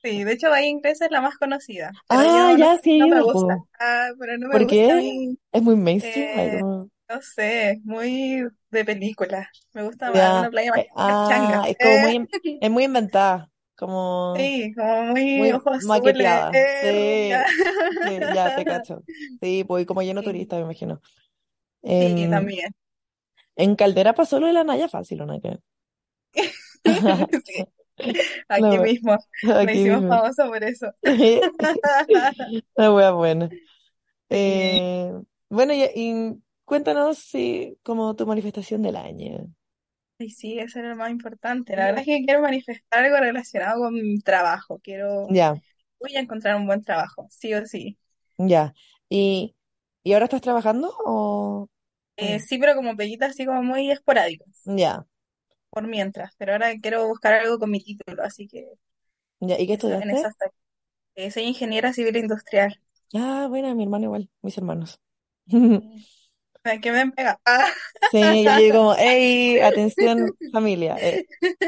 Sí, de hecho, Bahía Inglesa es la más conocida, Ah, no, ya sí no me gusta. Ah, pero no me ¿Por gusta qué? Es muy mainstream, eh, No sé, muy de película. Me gusta más Ya, una playa más eh, changa. ah, es como Eh, muy, es muy inventada, como sí, como muy muy ojos azules, maqueteada. eh. Sí, sí, ya te cacho. Sí, pues y como lleno Sí, turistas, me imagino. sí, Em, también. en Caldera pasó lo de la Naya fácil, ¿o no? ¿Qué? Sí, aquí La wea- mismo. Nos aquí hicimos mismo. famosos por eso. La wea buena. Sí. Eh, bueno, y, y cuéntanos si, como tu manifestación del año. Y sí, eso era lo más importante. La verdad es que quiero manifestar algo relacionado con mi trabajo. Quiero, Ya, voy a encontrar un buen trabajo, sí o sí. ya. Y ¿Y ahora estás trabajando o...? Eh, sí, pero como peguitas así como muy esporádicas, Ya, por mientras. Pero ahora quiero buscar algo con mi título, así que ya. ¿Y qué eso, en estudiaste? estoy. Eh, soy ingeniera civil industrial. Ah, bueno, mi hermano igual, mis hermanos. ¿A ¿Qué me pega? Ah. Sí, yo llegué como, hey, atención familia, eh,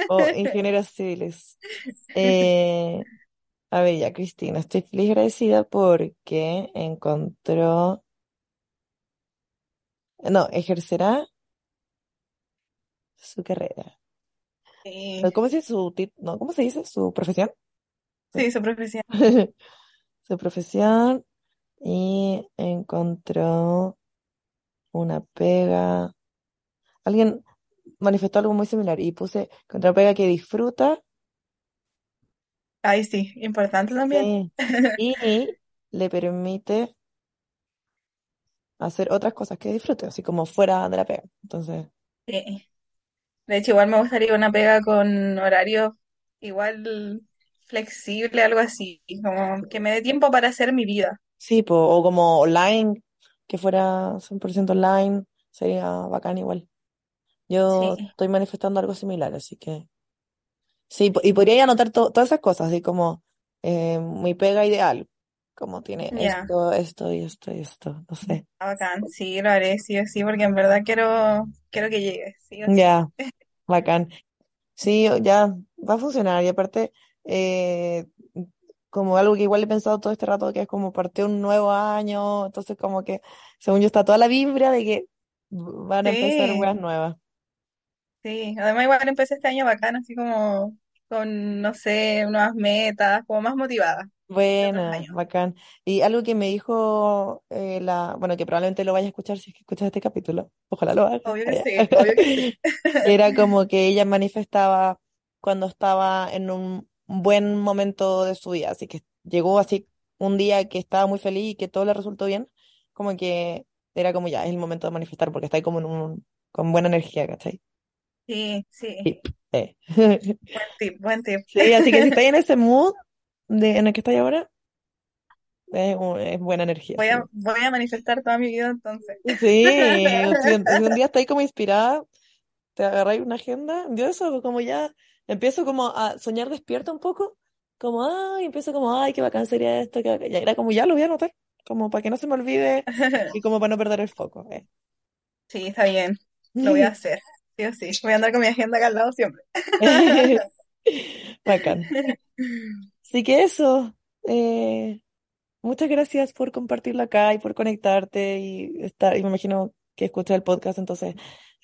o ingenieros civiles. Eh, a ver, ya, Cristina, estoy feliz y agradecida porque encontró, no, ejercerá su carrera. Sí, ¿Cómo se dice su tit- no, ¿cómo se dice? Su profesión. sí, su profesión. Su profesión y encontró una pega. Alguien manifestó algo muy similar y puse encontró una pega que disfruta Ay, sí, importante también. sí, y le permite hacer otras cosas que disfrute, así como fuera de la pega. Entonces, Sí. De hecho, igual me gustaría una pega con horario igual flexible, algo así, como que me dé tiempo para hacer mi vida. sí, po, o como online, que fuera 100% online, sería bacán igual. Yo Sí, estoy manifestando algo similar, así que sí, y podría anotar to- todas esas cosas, así como eh, mi pega ideal, como tiene esto, esto y esto y esto, no sé. está bacán. Sí, lo haré, sí o sí, porque en verdad quiero, quiero que llegue, sí o sí. Ya, bacán. Sí, ya va a funcionar. Y aparte, eh, como algo que igual he pensado todo este rato, que es como parte un nuevo año, entonces como que, según yo, está toda la vibra de que van a empezar weas nuevas. sí. Además, igual empecé este año bacán, así como con, no sé, nuevas metas, como más motivada años. bacán. Y algo que me dijo eh, la, bueno, que probablemente lo vayas a escuchar si es que escuchas este capítulo, ojalá lo hagas. Obvio que sí, obvio que sí. Era como que ella manifestaba cuando estaba en un buen momento de su vida, así que llegó así un día que estaba muy feliz y que todo le resultó bien, como que era como ya, es el momento de manifestar porque está ahí como en un, con buena energía, ¿cachai? Sí, sí. Tip, eh. Buen tip, buen tip. Sí, así que si estáis en ese mood de, en el que estáis ahora, es, es buena energía, Voy sí. a, voy a manifestar toda mi vida entonces. Sí, si un, si un día estáis como inspirada, te agarráis una agenda, yo eso como ya empiezo como a soñar despierta un poco, como ay, empiezo como ay, qué bacán sería esto, qué bacán. Ya era como ya lo voy a anotar, como para que no se me olvide y como para no perder el foco. eh. Sí, está bien. Lo voy a hacer. Sí o sí. Voy a andar con mi agenda acá al lado siempre. Bacán. Así que eso, eh, muchas gracias por compartirlo acá y por conectarte y estar, y me imagino que escuchas el podcast, entonces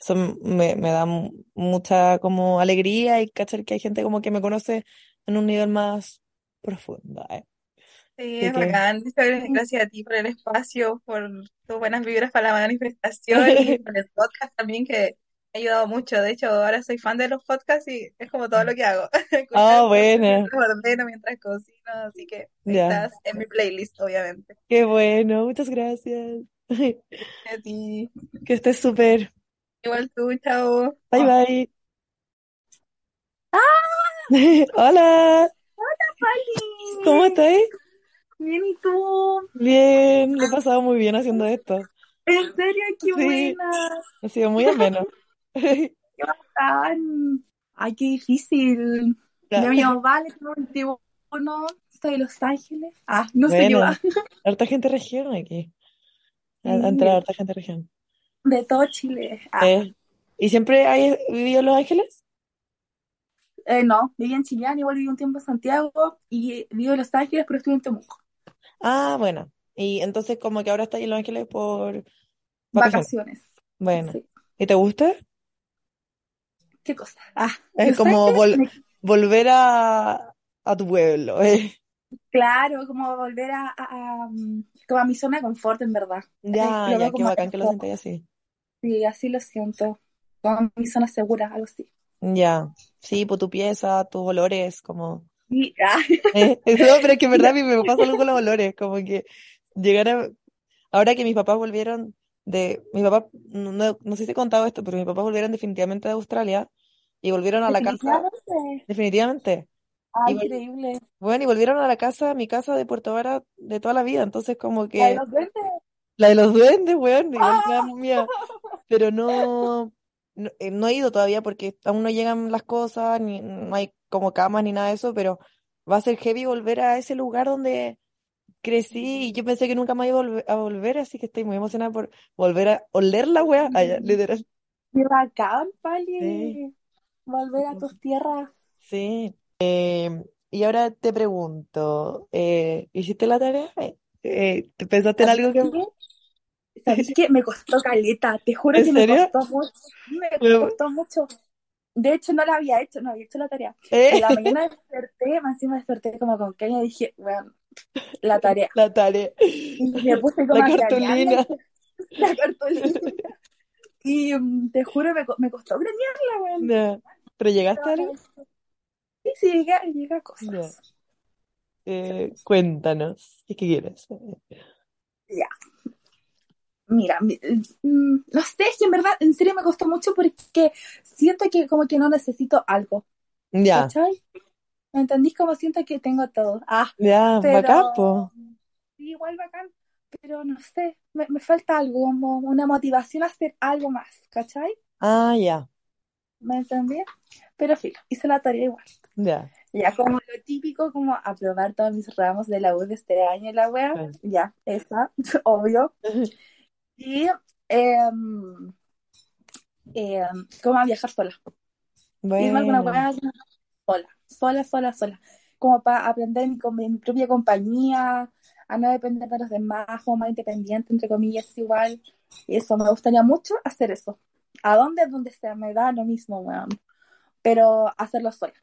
eso me, me da mu- mucha como alegría y cachar que hay gente como que me conoce en un nivel más profundo. eh. Sí, Así es que bacán. Gracias a ti por el espacio, por tus buenas vibras para la manifestación y por el podcast también que me ha ayudado mucho. De hecho, ahora soy fan de los podcasts y es como todo lo que hago. Ah, podcast buena, mientras ordeno, mientras cocino. Así que ya, estás en mi playlist, obviamente. qué bueno, muchas gracias. A ti. Que estés súper. Igual tú, chao. Bye bye. Hola, ¿cómo Vale, estás? bien, ¿y tú? Bien, lo he pasado muy bien haciendo esto. ¿En serio? ¡Qué Sí, buena! ha sido muy ameno. ¡Qué bacán! ¡Ay, qué difícil! Ya. Ya me llamo Vale, tengo 21, soy de Los Ángeles. Ah, no sé qué Bueno, va. harta gente región aquí. Ha, entrado harta gente región. De todo Chile. Ah, Eh, ¿y siempre has vivido en Los Ángeles? eh, no, viví en Chillán, igual viví un tiempo en Santiago y vivo en Los Ángeles, pero estuve en Temuco. Ah, bueno. Y entonces como que ahora estás en Los Ángeles por vacaciones. Vacaciones. Bueno. Sí. ¿Y te gusta? ¿Qué cosa? Ah, Es como Ángeles, vol- me- volver a, a tu pueblo. eh. claro, como volver a, a- a, mm, como a mi zona de confort, en verdad. Eh, Ya, lo ya, qué bacán que lo sentáis así. Sí, así lo siento. Como mi zona segura, algo así. Ya. Sí, por tu pieza, tus olores, como... Y, ah, Eh, no, pero es que en verdad a mí me pasa algo con los olores, como que llegar a... Ahora que mis papás volvieron de... Mi papá, no, no, no sé si he contado esto, pero mis papás volvieron definitivamente de Australia y volvieron a la casa, definitivamente. Y vol- increíble. bueno, y volvieron a la casa, a mi casa de Puerto Vara de toda la vida, entonces como La de que los verdes. La de los duendes, weón, ¡Ah! miedo. Pero no, no, eh, no he ido todavía porque aún no llegan las cosas, ni no hay como camas ni nada de eso, pero va a ser heavy volver a ese lugar donde crecí y yo pensé que nunca más iba a volver, a volver, así que estoy muy emocionada por volver a oler la wea allá, literal. Qué bacán, Sí, Pali. Volver a tus tierras. sí. Eh, y ahora te pregunto, eh, ¿hiciste la tarea? Eh, ¿te pensaste en ¿Sabes algo que... ¿Sabes qué? Me costó caleta. Te juro ¿En que me costó mucho. Me costó mucho. De hecho, no la había hecho, no había hecho la tarea. Eh, En la mañana desperté, más encima desperté como con caña y dije, bueno, la tarea. la tarea. Y me puse como La cartulina. la cartulina. Y mm, te juro, me, me costó cranearla, weón. Ya. ¿Pero llegaste a algo? Sí, sí, llega, llega a cosas. Ya. Eh, cuéntanos, ¿qué quieres? Ya. Mira, mi- mm, no sé, es que en verdad, en serio me costó mucho porque siento que como que no necesito algo, Ya, ¿cachai? ¿Me entendís? Como siento que tengo todo. Ah, ya, pero bacán, po. sí, igual bacán, pero no sé, me, me falta algo, como una motivación a hacer algo más, ¿cachai? Ah, ya, ¿Me entendí? Pero filo, hice la tarea igual. ya. Ya como lo típico, como aprobar todos mis ramos de la U de este año y la wea, Claro. ya, esa, obvio. Y em, em, como a viajar sola. Irme alguna Bueno, wea sola, sola, sola, sola. Como para aprender mi, mi propia compañía, a no depender de los demás, como más independiente, entre comillas, igual. Y eso, me gustaría mucho hacer eso. ¿A dónde? Donde sea, me da lo mismo, weón. Pero hacerlo sola,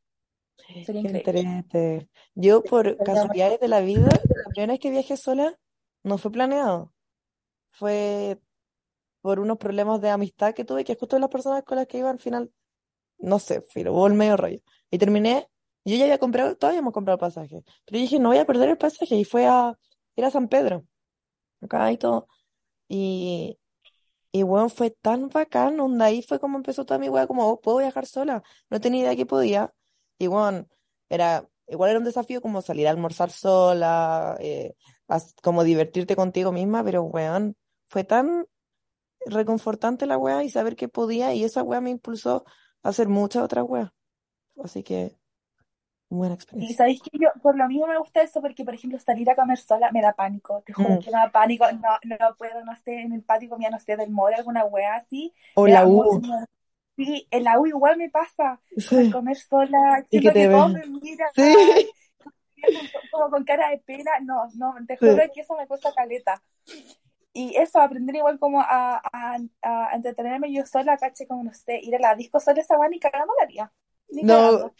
sería qué increíble. Yo, por casualidades de la vida, la primera vez que viajé sola, no fue planeado. Fue por unos problemas de amistad que tuve, que justo las personas con las que iba al final, no sé, filo, hubo el medio rollo. Y terminé, yo ya había comprado, todavía hemos comprado el pasaje, pero dije, no voy a perder el pasaje, y fue a, ir a San Pedro, acá y todo. Y, y bueno, fue tan bacán, onda, ahí fue como empezó toda mi wea, como, oh, puedo viajar sola, no tenía idea que podía. Y bueno, era, igual era un desafío como salir a almorzar sola, eh, como divertirte contigo misma, pero weón, fue tan reconfortante la wea y saber que podía, y esa wea me impulsó a hacer muchas otras weas. Así que, buena Y experiencia. sabéis que yo, por lo mismo me gusta eso, porque por ejemplo salir a comer sola me da pánico, te juro Mm. que me da pánico, no, no puedo, no sé, en el patio comía, no sé, del mall, alguna wea así, O me la U. Sí, en la U igual me pasa, sí, comer sola, y que te que todos ven. me miran, Sí, como con cara de pena, no, no, te sí. juro que eso me cuesta caleta. Y eso, aprender igual como a, a, a entretenerme yo sola, caché, como no sé, ir a la disco sola esa weá, ni cagando la haría, ni No, cagando.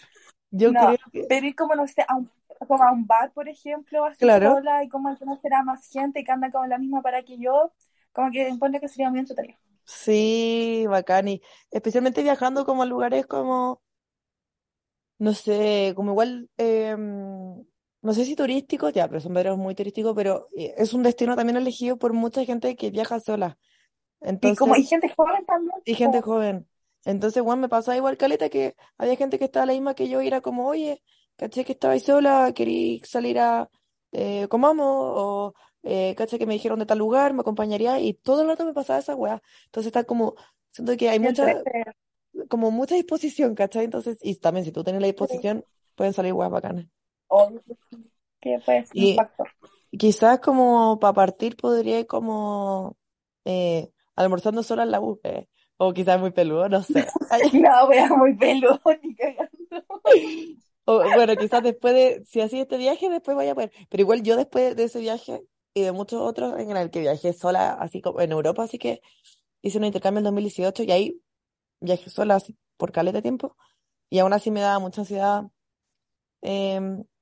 yo No, creo que, pero ir como, no sé, a un, como a un bar, por ejemplo, así claro. sola y como conocer a más gente que anda como la misma para que yo, como que encuentro que sería muy entretenido. Sí, bacán. Y especialmente viajando como a lugares como, no sé, como igual, em, no sé si turísticos, ya, pero son verdaderos muy turísticos, pero eh, es un destino también elegido por mucha gente que viaja sola. Y como, y Entonces, gente joven también, y gente joven. Entonces, bueno, me pasaba igual caleta que había gente que estaba la misma que yo y era como, oye, caché que estabais sola, querí salir a, eh, comamos, o eh, caché que me dijeron de tal lugar, me acompañaría, y todo el rato me pasaba esa weá. Entonces está como, siento que hay mucha, como mucha disposición, ¿cachai? Entonces, y también si tú tienes la Sí. disposición, pueden salir weas bacanas. Obvio que puede ser un Y factor. quizás como para partir podría ir como eh, almorzando sola en la U, eh, O quizás muy peludo, no sé. No, wea, muy peludo, ni cagando. O, bueno, quizás después de, si así este viaje, después vaya a poder. Pero igual yo después de ese viaje y de muchos otros en el que viajé sola, así como en Europa, así que hice un intercambio en 2018 y ahí viajé sola así por caleta de tiempo. Y aún así me daba mucha ansiedad eh,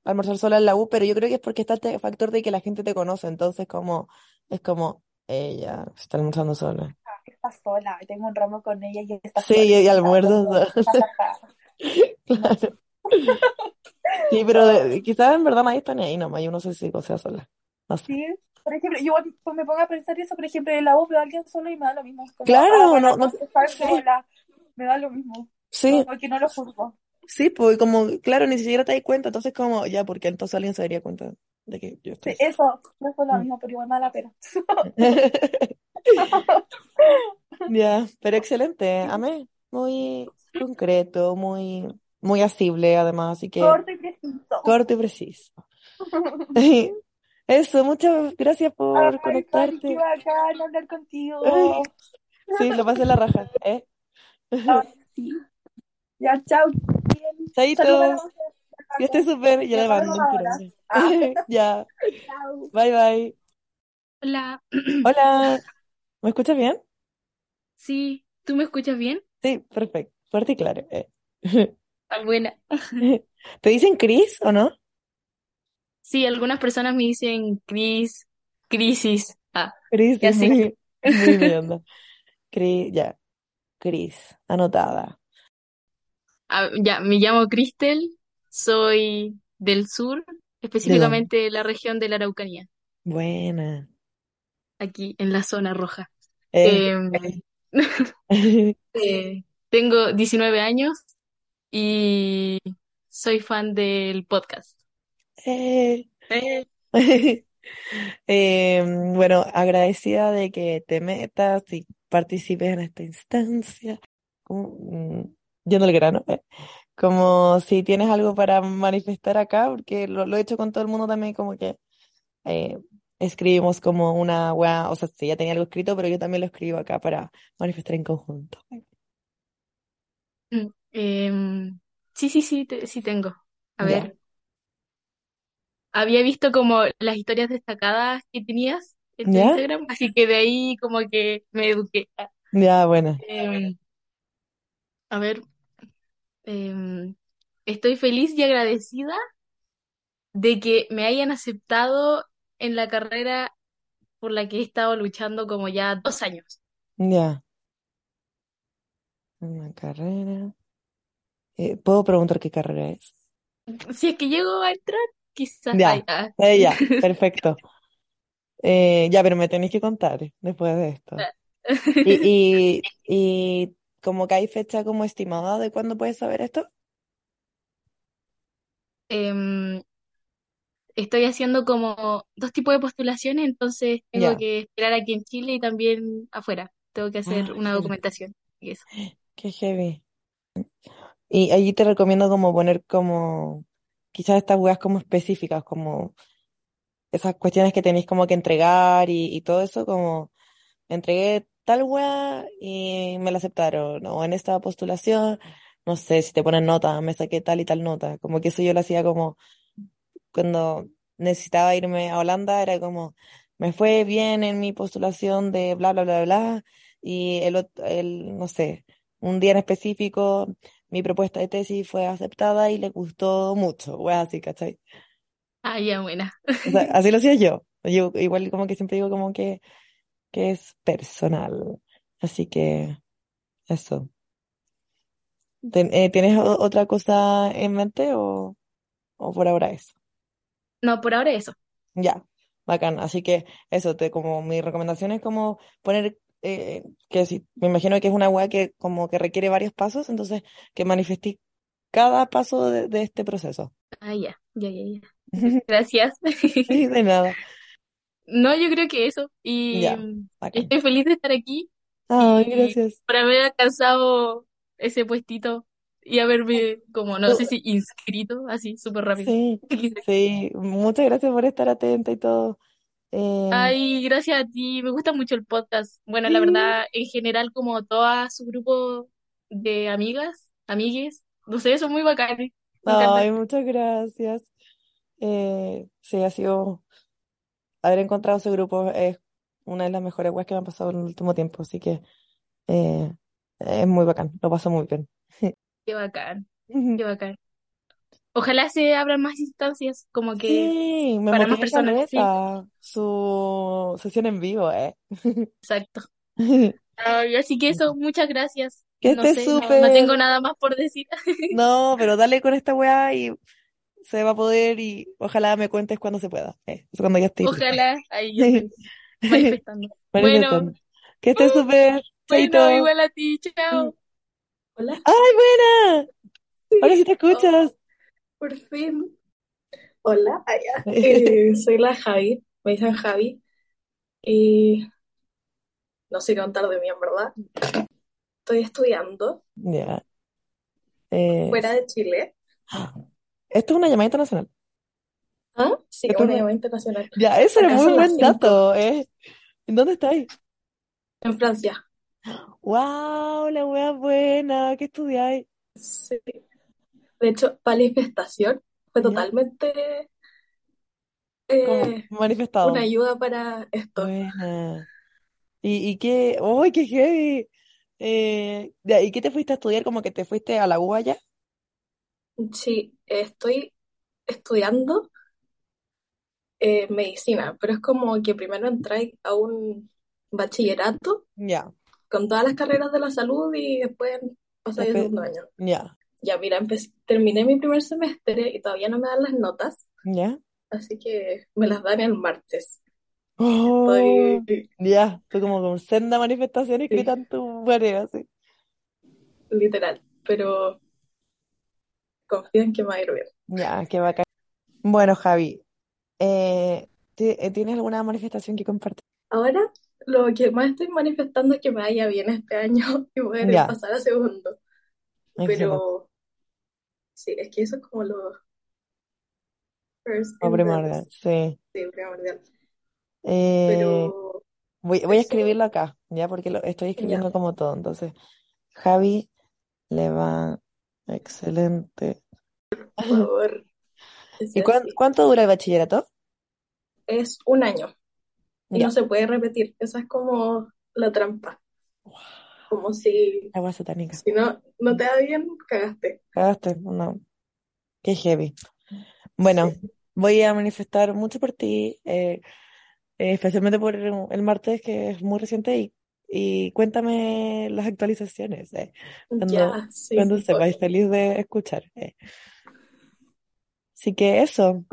almorzar sola en la U, pero yo creo que es porque está este factor de que la gente te conoce, entonces como, es como, ella está almorzando sola. Está sola, tengo un ramo con ella y está Sí, y sola. almuerzo sola. Claro. Sí, pero de- quizás en verdad nadie está ni ahí nomás, y uno se si sea sola. No sé. Sí, por ejemplo, yo pues, me pongo a pensar eso, por ejemplo, en la U veo a alguien solo y me da lo mismo. Como, Claro, ah, no, no, estar sí, sola, me da lo mismo. sí, Como que no lo juzgo. Sí, pues como, claro, ni siquiera te das cuenta, entonces como, ya, porque entonces alguien se daría cuenta de que yo Sí, estoy. eso, no fue lo Mm. mismo, pero igual mala pena. Ya, pero excelente, amé. Muy concreto, muy, muy asible además, así que Corto y preciso. corto y preciso. Eso, muchas gracias por Ay, Cari, qué conectarte. bacán hablar contigo. Ay, sí, lo pasé en la raja, ¿eh? Ay, sí. Ya, chao. Bien. Chaito, que estés súper, ya Ya le mando un. Ah, Ya, chao. bye bye. Hola, Hola, ¿me escuchas bien? sí, ¿tú me escuchas bien? Sí, perfecto, fuerte y claro. eh. Ah, buena. ¿Te dicen Chris o no? Sí, algunas personas me dicen Cris, crisis. Ah, sé. muy, muy mi onda. Chris, ya, Chris, anotada. Ah, ya, me llamo Cristel, soy del sur, ¿De dónde? específicamente de la región de la Araucanía, Buena. aquí en la zona roja. Eh, Em, eh, tengo 19 años y soy fan del podcast. eh. Eh, Eh, bueno, agradecida de que te metas y participes en esta instancia. Como, mm, yendo al grano, eh, Como si tienes algo para manifestar acá, porque lo, lo he hecho con todo el mundo también, como que eh, escribimos como una weá, o sea, sí, ya tenía algo escrito, pero yo también lo escribo acá para manifestar en conjunto. mm, em, sí, sí, sí, te- sí tengo. A Ya, ver. había visto como las historias destacadas que tenías en tu ¿ya? Instagram, así que de ahí como que me eduqué. Ya, bueno. em, a ver, em, estoy feliz y agradecida de que me hayan aceptado en la carrera por la que he estado luchando como ya dos años. Ya. Una carrera. Eh, ¿puedo preguntar qué carrera es? Si es que llego a entrar, quizás Ya, ah. eh, ya, perfecto. Eh, ya, pero me tenéis que contar después de esto. Y, y, y como que hay fecha como estimada de cuándo puedes saber esto. Em, estoy haciendo como dos tipos de postulaciones, entonces tengo Ya. que esperar aquí en Chile y también afuera. Tengo que hacer Ah, una documentación y eso. Qué heavy. Y allí te recomiendo como poner como quizás estas weas como específicas, como esas cuestiones que tenéis como que entregar y, y todo eso, como entregué tal wea y me la aceptaron, o en esta postulación, no sé, si te ponen nota, me saqué tal y tal nota, como que eso yo lo hacía como cuando necesitaba irme a Holanda, era como, me fue bien en mi postulación de bla, bla, bla, bla, y el, el, no sé, un día en específico, mi propuesta de tesis fue aceptada y le gustó mucho, wea así, ¿cachai? Ah, ya, buena. O sea, así lo hacía yo. Yo igual como que siempre digo como que, que es personal. Así que eso. Eh, ¿tienes otra cosa en mente o, o por ahora eso? No, por ahora eso. Ya, bacán. Así que eso, te, como mi recomendación es como poner, eh, que si, me imagino que es una weá que como que requiere varios pasos, entonces que manifestes cada paso de, de este proceso. Ah, ya, ya, ya, ya. Gracias. Sí, de nada. No, yo creo que eso. Y Ya, bacán. estoy feliz de estar aquí Ay, y gracias. por haber alcanzado ese puestito y haberme, como, no sé si inscrito, así, súper rápido. Sí, sí, muchas gracias por estar atenta y todo. Eh, Ay, gracias a ti. Me gusta mucho el podcast. Bueno, la sí, verdad, en general, como todo su grupo de amigas, amigues, no sé, son muy bacanes. Me ay, muchas gracias. Eh, sí, ha sido, haber encontrado ese grupo es una de las mejores weas que me han pasado en el último tiempo, así que eh, es muy bacán, lo paso muy bien. Qué bacán, qué bacán. Ojalá se abran más instancias, como que Sí, me para más personas. Sí, su sesión en vivo, eh. exacto. Ay, así que eso, muchas gracias. Que No estés sé, no, no súper. tengo nada más por decir. No, pero dale con esta weá y se va a poder y ojalá me cuentes cuando se pueda. Eh, cuando ya lista. Ojalá, ahí yo estoy. Bueno, Manifestando. Que estés uh, súper. bueno, igual a ti, chao. Hola, ¡Ay, buena! Ahora sí te oh, escuchas. por fin. Hola. Eh, soy la Javi, me dicen Javi. Y no sé qué contar de mí, en verdad. Estoy estudiando Ya. Eh, fuera de Chile. Esto es una llamada internacional. ¿Ah? Sí, Esto es una llamada internacional. Ya, ese era muy buen dato, ¿eh? ¿En dónde estáis? En Francia. ¡Wow! La wea buena. ¿Qué estudiáis? Sí. De hecho, manifestación fue Ya. totalmente Como eh, manifestado. una ayuda para esto. Buena. ¿Y, y qué? ¡Uy, qué heavy! Eh, ¿y qué te fuiste a estudiar? ¿Como que te fuiste a la UBA ya? Sí, estoy estudiando eh, medicina, pero es como que primero entráis a un bachillerato con todas las carreras de la salud y después pasáis después, segundo año. ya, Ya, mira, empecé- terminé mi primer semestre y todavía no me dan las notas, ya. así que me las dan el martes. Oh, Estoy, ya, tú como con senda manifestación escrita sí, en tu pared, así. literal, pero confío en que me va a ir bien. Ya, qué bacán. Bueno, Javi, eh, ¿ti- eh, ¿tienes alguna manifestación que compartir? Ahora, lo que más estoy manifestando es que me vaya bien este año y poder Ya, pasar a segundo. Pero sí, es que eso es como lo first primordial, sí. sí, primordial. Eh, Pero voy, voy a escribirlo acá, ya, porque lo estoy ya, escribiendo como todo. Entonces, Javi le va excelente. por favor, ¿Y cuán- cuánto dura el bachillerato? Es un año y Ya. no se puede repetir. Esa es como la trampa. Como si, Agua satánica. si no, no te va bien, cagaste. Cagaste, no. Qué heavy. Bueno, Sí, voy a manifestar mucho por ti, eh, eh, especialmente por el martes, que es muy reciente, y, y cuéntame las actualizaciones, eh, cuando, sí, cuando sepáis, obvio. feliz de escuchar. eh. Así que eso,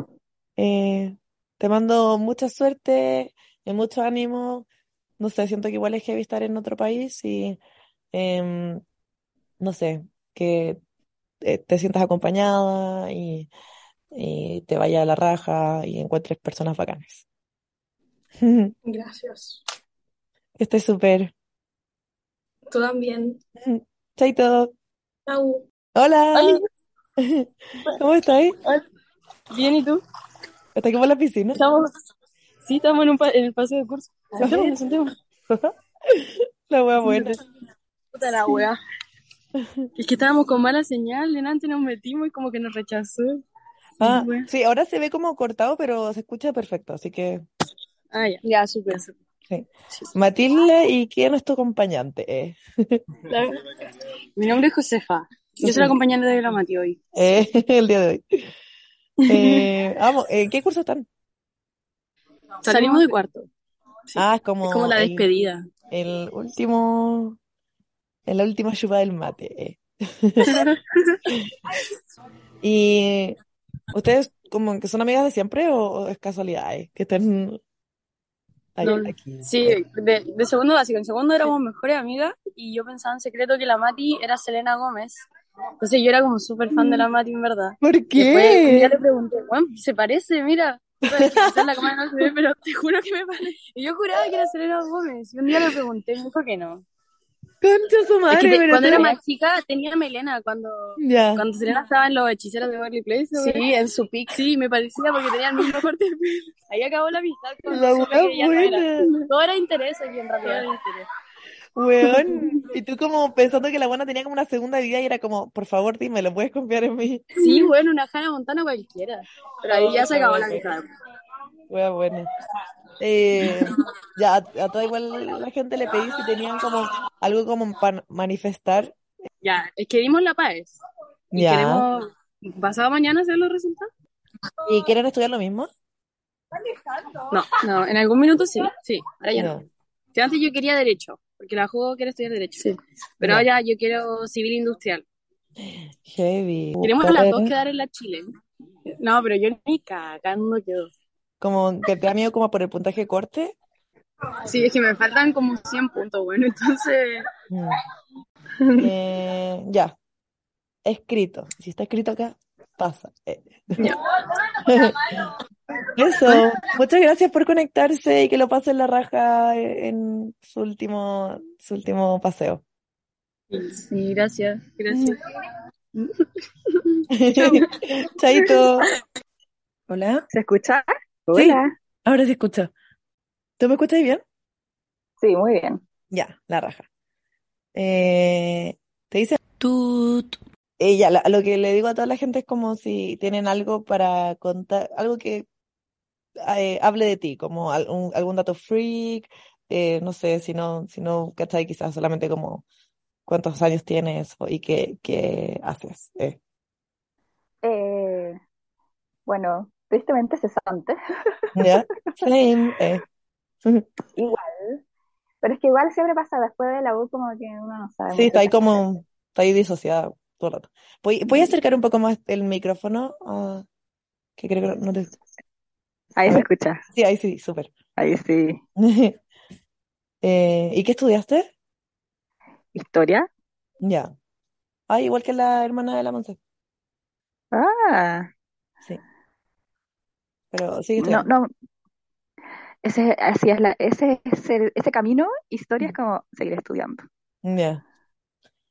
eh, te mando mucha suerte y mucho ánimo. No sé, siento que igual es heavy estar en otro país y em, no sé, que eh, te sientas acompañada y, y te vaya a la raja y encuentres personas bacanas. Gracias. Estés súper. Tú también. Chaito. Chau. Hola. Oli, ¿Cómo estás? hola. Bien, ¿y tú? ¿Estás como en la piscina? Estamos, sí, estamos en, un pa- en el paseo de curso. La wea buena. Puta la wea. Es que estábamos con mala señal, en antes nos metimos y como que nos rechazó. Ah, sí, ahora se ve como cortado, pero se escucha perfecto, así que Ah, ya. Ya, súper. Sí. Matilde, ¿y quién es tu acompañante? Eh, Mi nombre es Josefa. Yo soy la compañera de la Mati hoy. Eh, el día de hoy. Eh, vamos, ¿en qué curso están? Salimos de cuarto. Sí. Ah, es Es como como la el, despedida. el último, en la última chupa del mate. eh. ¿Y ustedes como que son amigas de siempre o, es casualidad eh, que estén No, aquí? sí, de, de segundo básico. En segundo éramos mejores amigas y yo pensaba en secreto que la Mati era Selena Gómez. Entonces yo era como súper fan de la Mati, en verdad. ¿Por Y después un día qué? le pregunté, bueno, se parece, mira. En la cámara no se ve, pero te juro que me parece. Y yo juraba que era Selena Gómez. Y un día le pregunté me dijo que no. Concha su Es que madre, te- cuando era más chica tenía melena cuando, Ya. cuando Selena estaba en los hechiceros de Beverly Place. Sí, en su pic. Sí, me parecía porque tenía el mismo corte de pelo. Ahí acabó la amistad cuando La era. buena. Todo era interés aquí en realidad. Weón. Y tú como pensando que la buena tenía como una segunda vida y era como, por favor, dime, ¿lo puedes confiar en mí? Sí, bueno, una Hannah Montana cualquiera. Pero ahí ya se acabó la amistad. Wea buena. Eh, ya, a, toda igual la gente le pedí si tenían como algo como para manifestar. Ya, es que dimos la paz. Y Ya. queremos pasado mañana hacer los resultados. ¿Y quieren estudiar lo mismo? No, no, en algún minuto sí, sí, ahora ya no. Si antes yo quería derecho, porque la juego quiere estudiar derecho. Pero Ya. ahora yo quiero civil industrial. Heavy. Queremos a las dos quedar en la Chile. No, pero yo ni cagando quedo. Como que te da miedo como por el puntaje corte. Sí, es que me faltan como 100 puntos, bueno, entonces... Mm. Eh, ya. Escrito. Si está escrito acá, pasa. Eh. Eso, muchas gracias por conectarse y que lo pasen la raja en su último, su último paseo. Sí, gracias, gracias. Chaito. Hola. ¿Se escucha? Sí, Hola. ahora sí escucho. ¿Tú me escuchas bien? Sí, muy bien. Ya, la raja. Eh, te dice tut. Ella, la- lo que le digo a toda la gente es como si tienen algo para contar, algo que eh, hable de ti, como al- un- algún dato freak, eh, no sé, si no, si no, ¿cachai? Quizás solamente como cuántos años tienes y qué, qué haces. eh. Eh, bueno, tristemente cesante. ¿Ya? Same. eh. Igual. Pero es que igual siempre pasa después de la U como que uno no sabe Sí, está ahí como, está ahí disociada todo el rato. ¿Voy, voy a acercar un poco más el micrófono? ah, que creo que no, te... Ahí se ver. escucha. Sí, ahí sí, súper. Ahí sí. Eh, ¿y qué estudiaste? ¿Historia? Ya. Ah, igual que la hermana de la Monse. Ah, pero sigue no, estudiando. no. Ese, así es la, ese, ese, ese camino, historia es como seguir estudiando. Ya.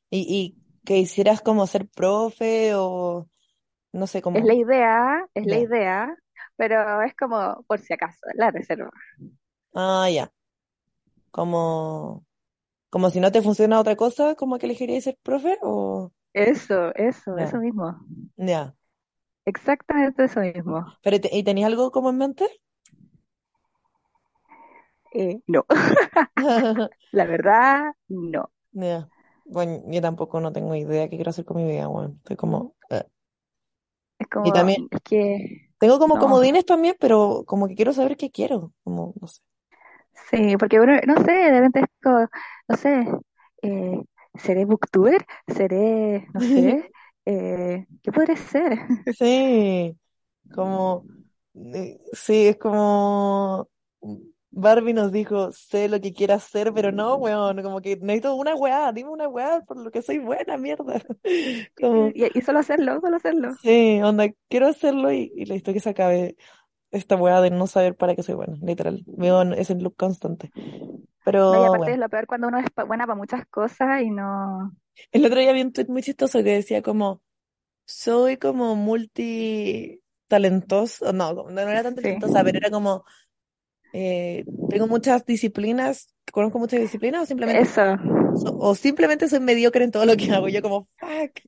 ¿Y, y que hicieras como ser profe o no sé Es cómo? la idea, es la idea, pero es como por si acaso, la reserva. Ah, ya. Como, como si no te funciona otra cosa, como que elegirías ser profe o Eso, eso, eso mismo. Ya. Exactamente eso mismo. Pero te- ¿y tenías algo como en mente? Eh, no, la verdad, no. Bueno, yo tampoco no tengo idea qué quiero hacer con mi vida, bueno. Estoy como, eh. Es Y como, también es que, tengo como no. comodines también, pero como que quiero saber qué quiero, como, no sé. Sí, porque uno, no sé, de repente es como, no sé, eh, ¿seré booktuber? ¿Seré, no sé, eh, ¿qué podré ser? Sí, como, eh, sí, es como Barbie nos dijo, sé lo que quiera hacer, pero no, weón, como que necesito una weá, dime una weá por lo que soy buena, mierda. Como, Y, y solo hacerlo, solo hacerlo. sí, onda, quiero hacerlo y, y listo, que se acabe esta weá de no saber para qué soy buena, literal. Veo ese loop constante. No, y Pero aparte bueno, es lo peor cuando uno es buena para muchas cosas y no... el otro día vi un tweet muy chistoso que decía como, soy como multitalentoso, no, no era tan Sí, talentosa, pero era como, eh, tengo muchas disciplinas, conozco muchas disciplinas o simplemente, eso. so- o simplemente soy mediocre en todo lo que hago. Yo como, fuck.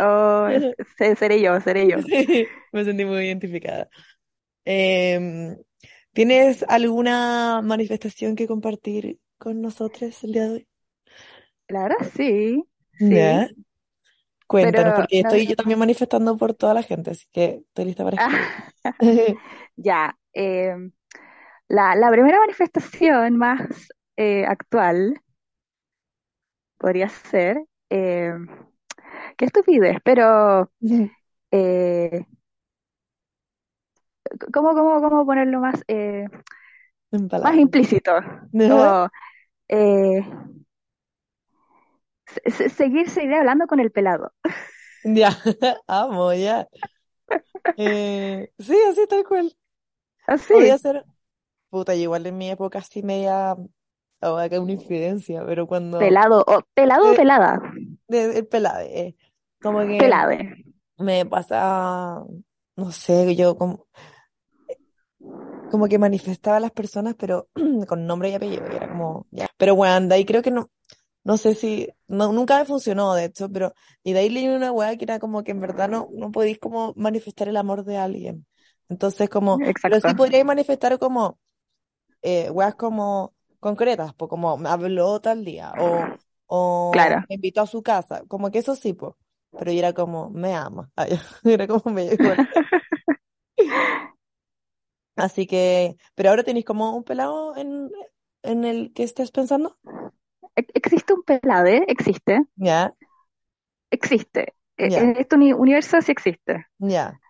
Oh, se- seré yo, seré yo. Sí, me sentí muy identificada. Em, ¿tienes alguna manifestación que compartir con nosotros el día de hoy? La verdad sí, sí, cuéntanos, pero porque no, estoy yo también manifestando por toda la gente, así que estoy lista para escuchar. ya. eh, la, la primera manifestación más eh, actual podría ser, eh, qué estupidez, pero eh, ¿cómo, cómo, cómo ponerlo más, eh, más implícito? Como eh, se- se- seguir, seguir hablando con el pelado. Ya, amo, ya. Eh, sí, así tal cual. Podría Así, ser, puta, yo igual en mi época sí media, oh, acá una infidencia, pero cuando, pelado, o pelado o eh, pelada, de- el pelade, eh, como que pelade. me pasa, no sé, yo como, como que manifestaba a las personas, pero con nombre y apellido, y era como, ya. Pero bueno, de ahí creo que no, no sé si, no, nunca me funcionó, de hecho, pero, y de ahí leí una weá que era como que en verdad no, no podéis como manifestar el amor de alguien. Entonces, como, pero sí Exacto. podríais manifestar como, eh, weas como concretas, pues como me habló tal día, o, o Claro. me invitó a su casa, como que eso sí, pues. Pero yo era como, me ama. Ay, Era como me igual. Así que, pero ahora tenéis como un pelado en, en el que estés pensando. Ex- Existe un pelade, existe, Ya, existe. E- En este uni- universo sí existe. ya.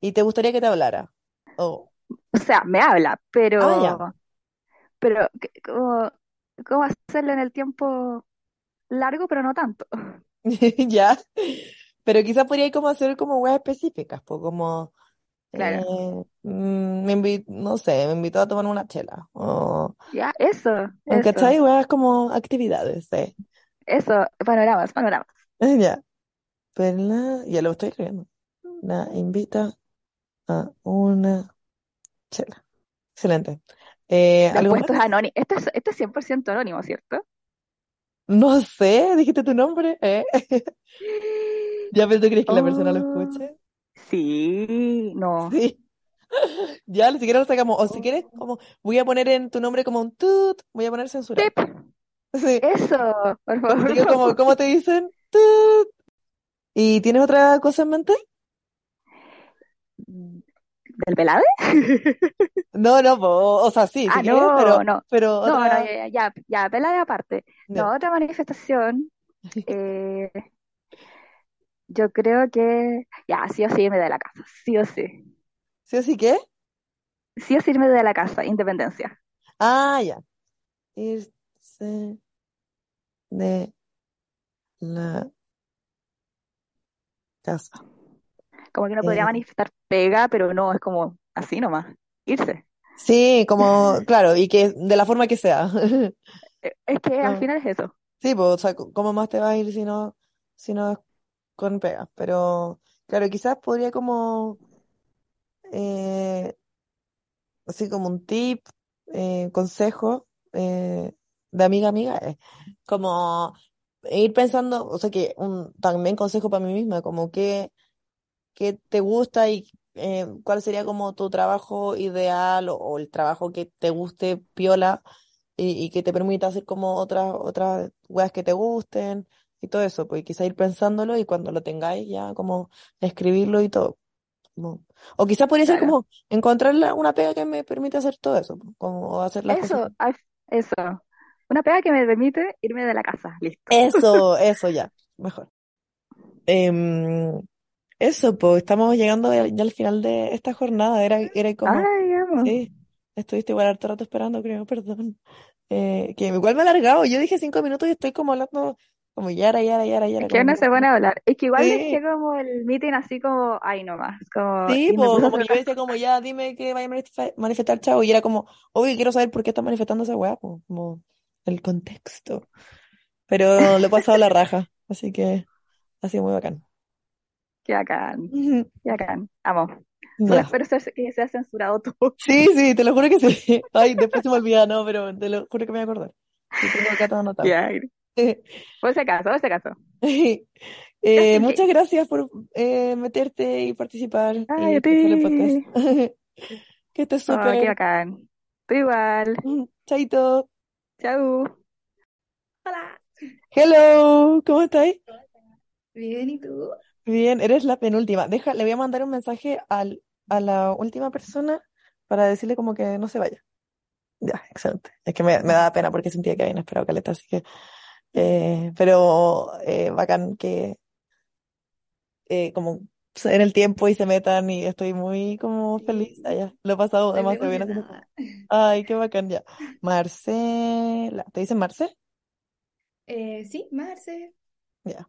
¿Y te gustaría que te hablara? Oh, O sea, me habla, ah, pero, pero ¿qué- ¿cómo, cómo hacerlo en el tiempo largo, pero no tanto? Ya. Pero quizás podría como hacer como weas específicas, pues como, Claro. eh, mm, me invi- no sé, me invitó a tomar una chela. O, Ya, eso, ¿o eso, ¿cachai? Weas como actividades, sí. eso, panoramas, panoramas. Ya. Perla, ya lo estoy escribiendo. La invita a una chela. Excelente. Eh, ¿algo es esto es, esto es 100% anónimo, ¿cierto? No sé, dijiste tu nombre, ¿eh? ¿Ya pero tú crees que la persona lo Oh, escuche? Sí, no. Sí. Ya, ni siquiera lo sacamos. O si quieres, Oh. como, voy a poner en tu nombre como un tut, voy a poner censurar. Pip, Sí. eso, por favor, Así que como, no. ¿cómo te dicen? Tut. ¿Y tienes otra cosa en mente? ¿Del pelade? No, no, o sea, sí, si Ah, quieres, pero, no, no, pero no, no, ya, ya, ya, pelade aparte. No, otra manifestación, eh, yo creo que, ya, sí o sí irme de la casa, sí o sí, ¿Sí o sí qué? sí o sí irme de la casa, independencia. Ah, ya. Irse de la casa. Como que uno podría Eh, manifestar pega, pero no, es como así nomás, irse. sí, como, claro, y que de la forma que sea. Eh, Es que al No. final es eso. Sí, pues, o sea, ¿cómo más te vas a ir si no, si no es con pegas? Pero, claro, quizás podría como, eh, así como un tip, eh, consejo, eh, de amiga amiga, como ir pensando, o sea, que un también consejo para mí misma, como que, qué te gusta y eh, cuál sería como tu trabajo ideal o, el trabajo que te guste piola y, y que te permita hacer como otras otras weas que te gusten y todo eso, pues quizá ir pensándolo y cuando lo tengáis ya como escribirlo y todo. como- O quizás podría ser como encontrar una pega que me permita hacer todo eso, pues, como hacer las cosas. Eso, ay, eso. Una pega que me permite irme de la casa, listo. Eso, eso ya, mejor. Em, eso, pues estamos llegando ya, al final de esta jornada. Era, era como, Ay, sí, estuviste igual harto rato esperando, creo, perdón. Eh, que igual me he alargado. Yo dije cinco minutos y estoy como hablando como yara, yara, yara, yara, Es que que se pone a hablar. Es que igual Sí. dejé como el meeting así como, ay, nomás. Como, Sí, como que yo decía como ya, dime que vaya a manifestar, chavo, y era como, obvio, quiero saber por qué está manifestando esa weá, como el contexto. Pero lo he pasado a la raja, así que ha sido muy bacán. Qué bacán, qué bacán. Amo. Solo Ya. espero que sea censurado todo. Sí, sí, te lo juro que sí. Ay, después se me olvida, no, pero te lo juro que me voy a acordar. Sí, tengo acá todo anotado. Ya, por si acaso, por si acaso. Eh, muchas gracias por eh, meterte y participar Ay, a escuchar el ti. podcast. Que estés Oh, qué súper. bacán. Tú igual. Chaito. Chau. Hola. Hello, ¿cómo estáis? Bien, ¿y tú? Bien, eres la penúltima. Deja, le voy a mandar un mensaje al, a la última persona para decirle como que no se vaya. Ya, excelente. Es que me, me daba pena porque sentía que habían esperado caleta, así que, eh, pero eh, bacán que eh, como den el tiempo y se metan y estoy muy como feliz allá. Lo he pasado Estoy demasiado bien emocionada. Ay, qué bacán ya. Marcela, ¿te dicen Marce? Eh, sí, Marce. Ya.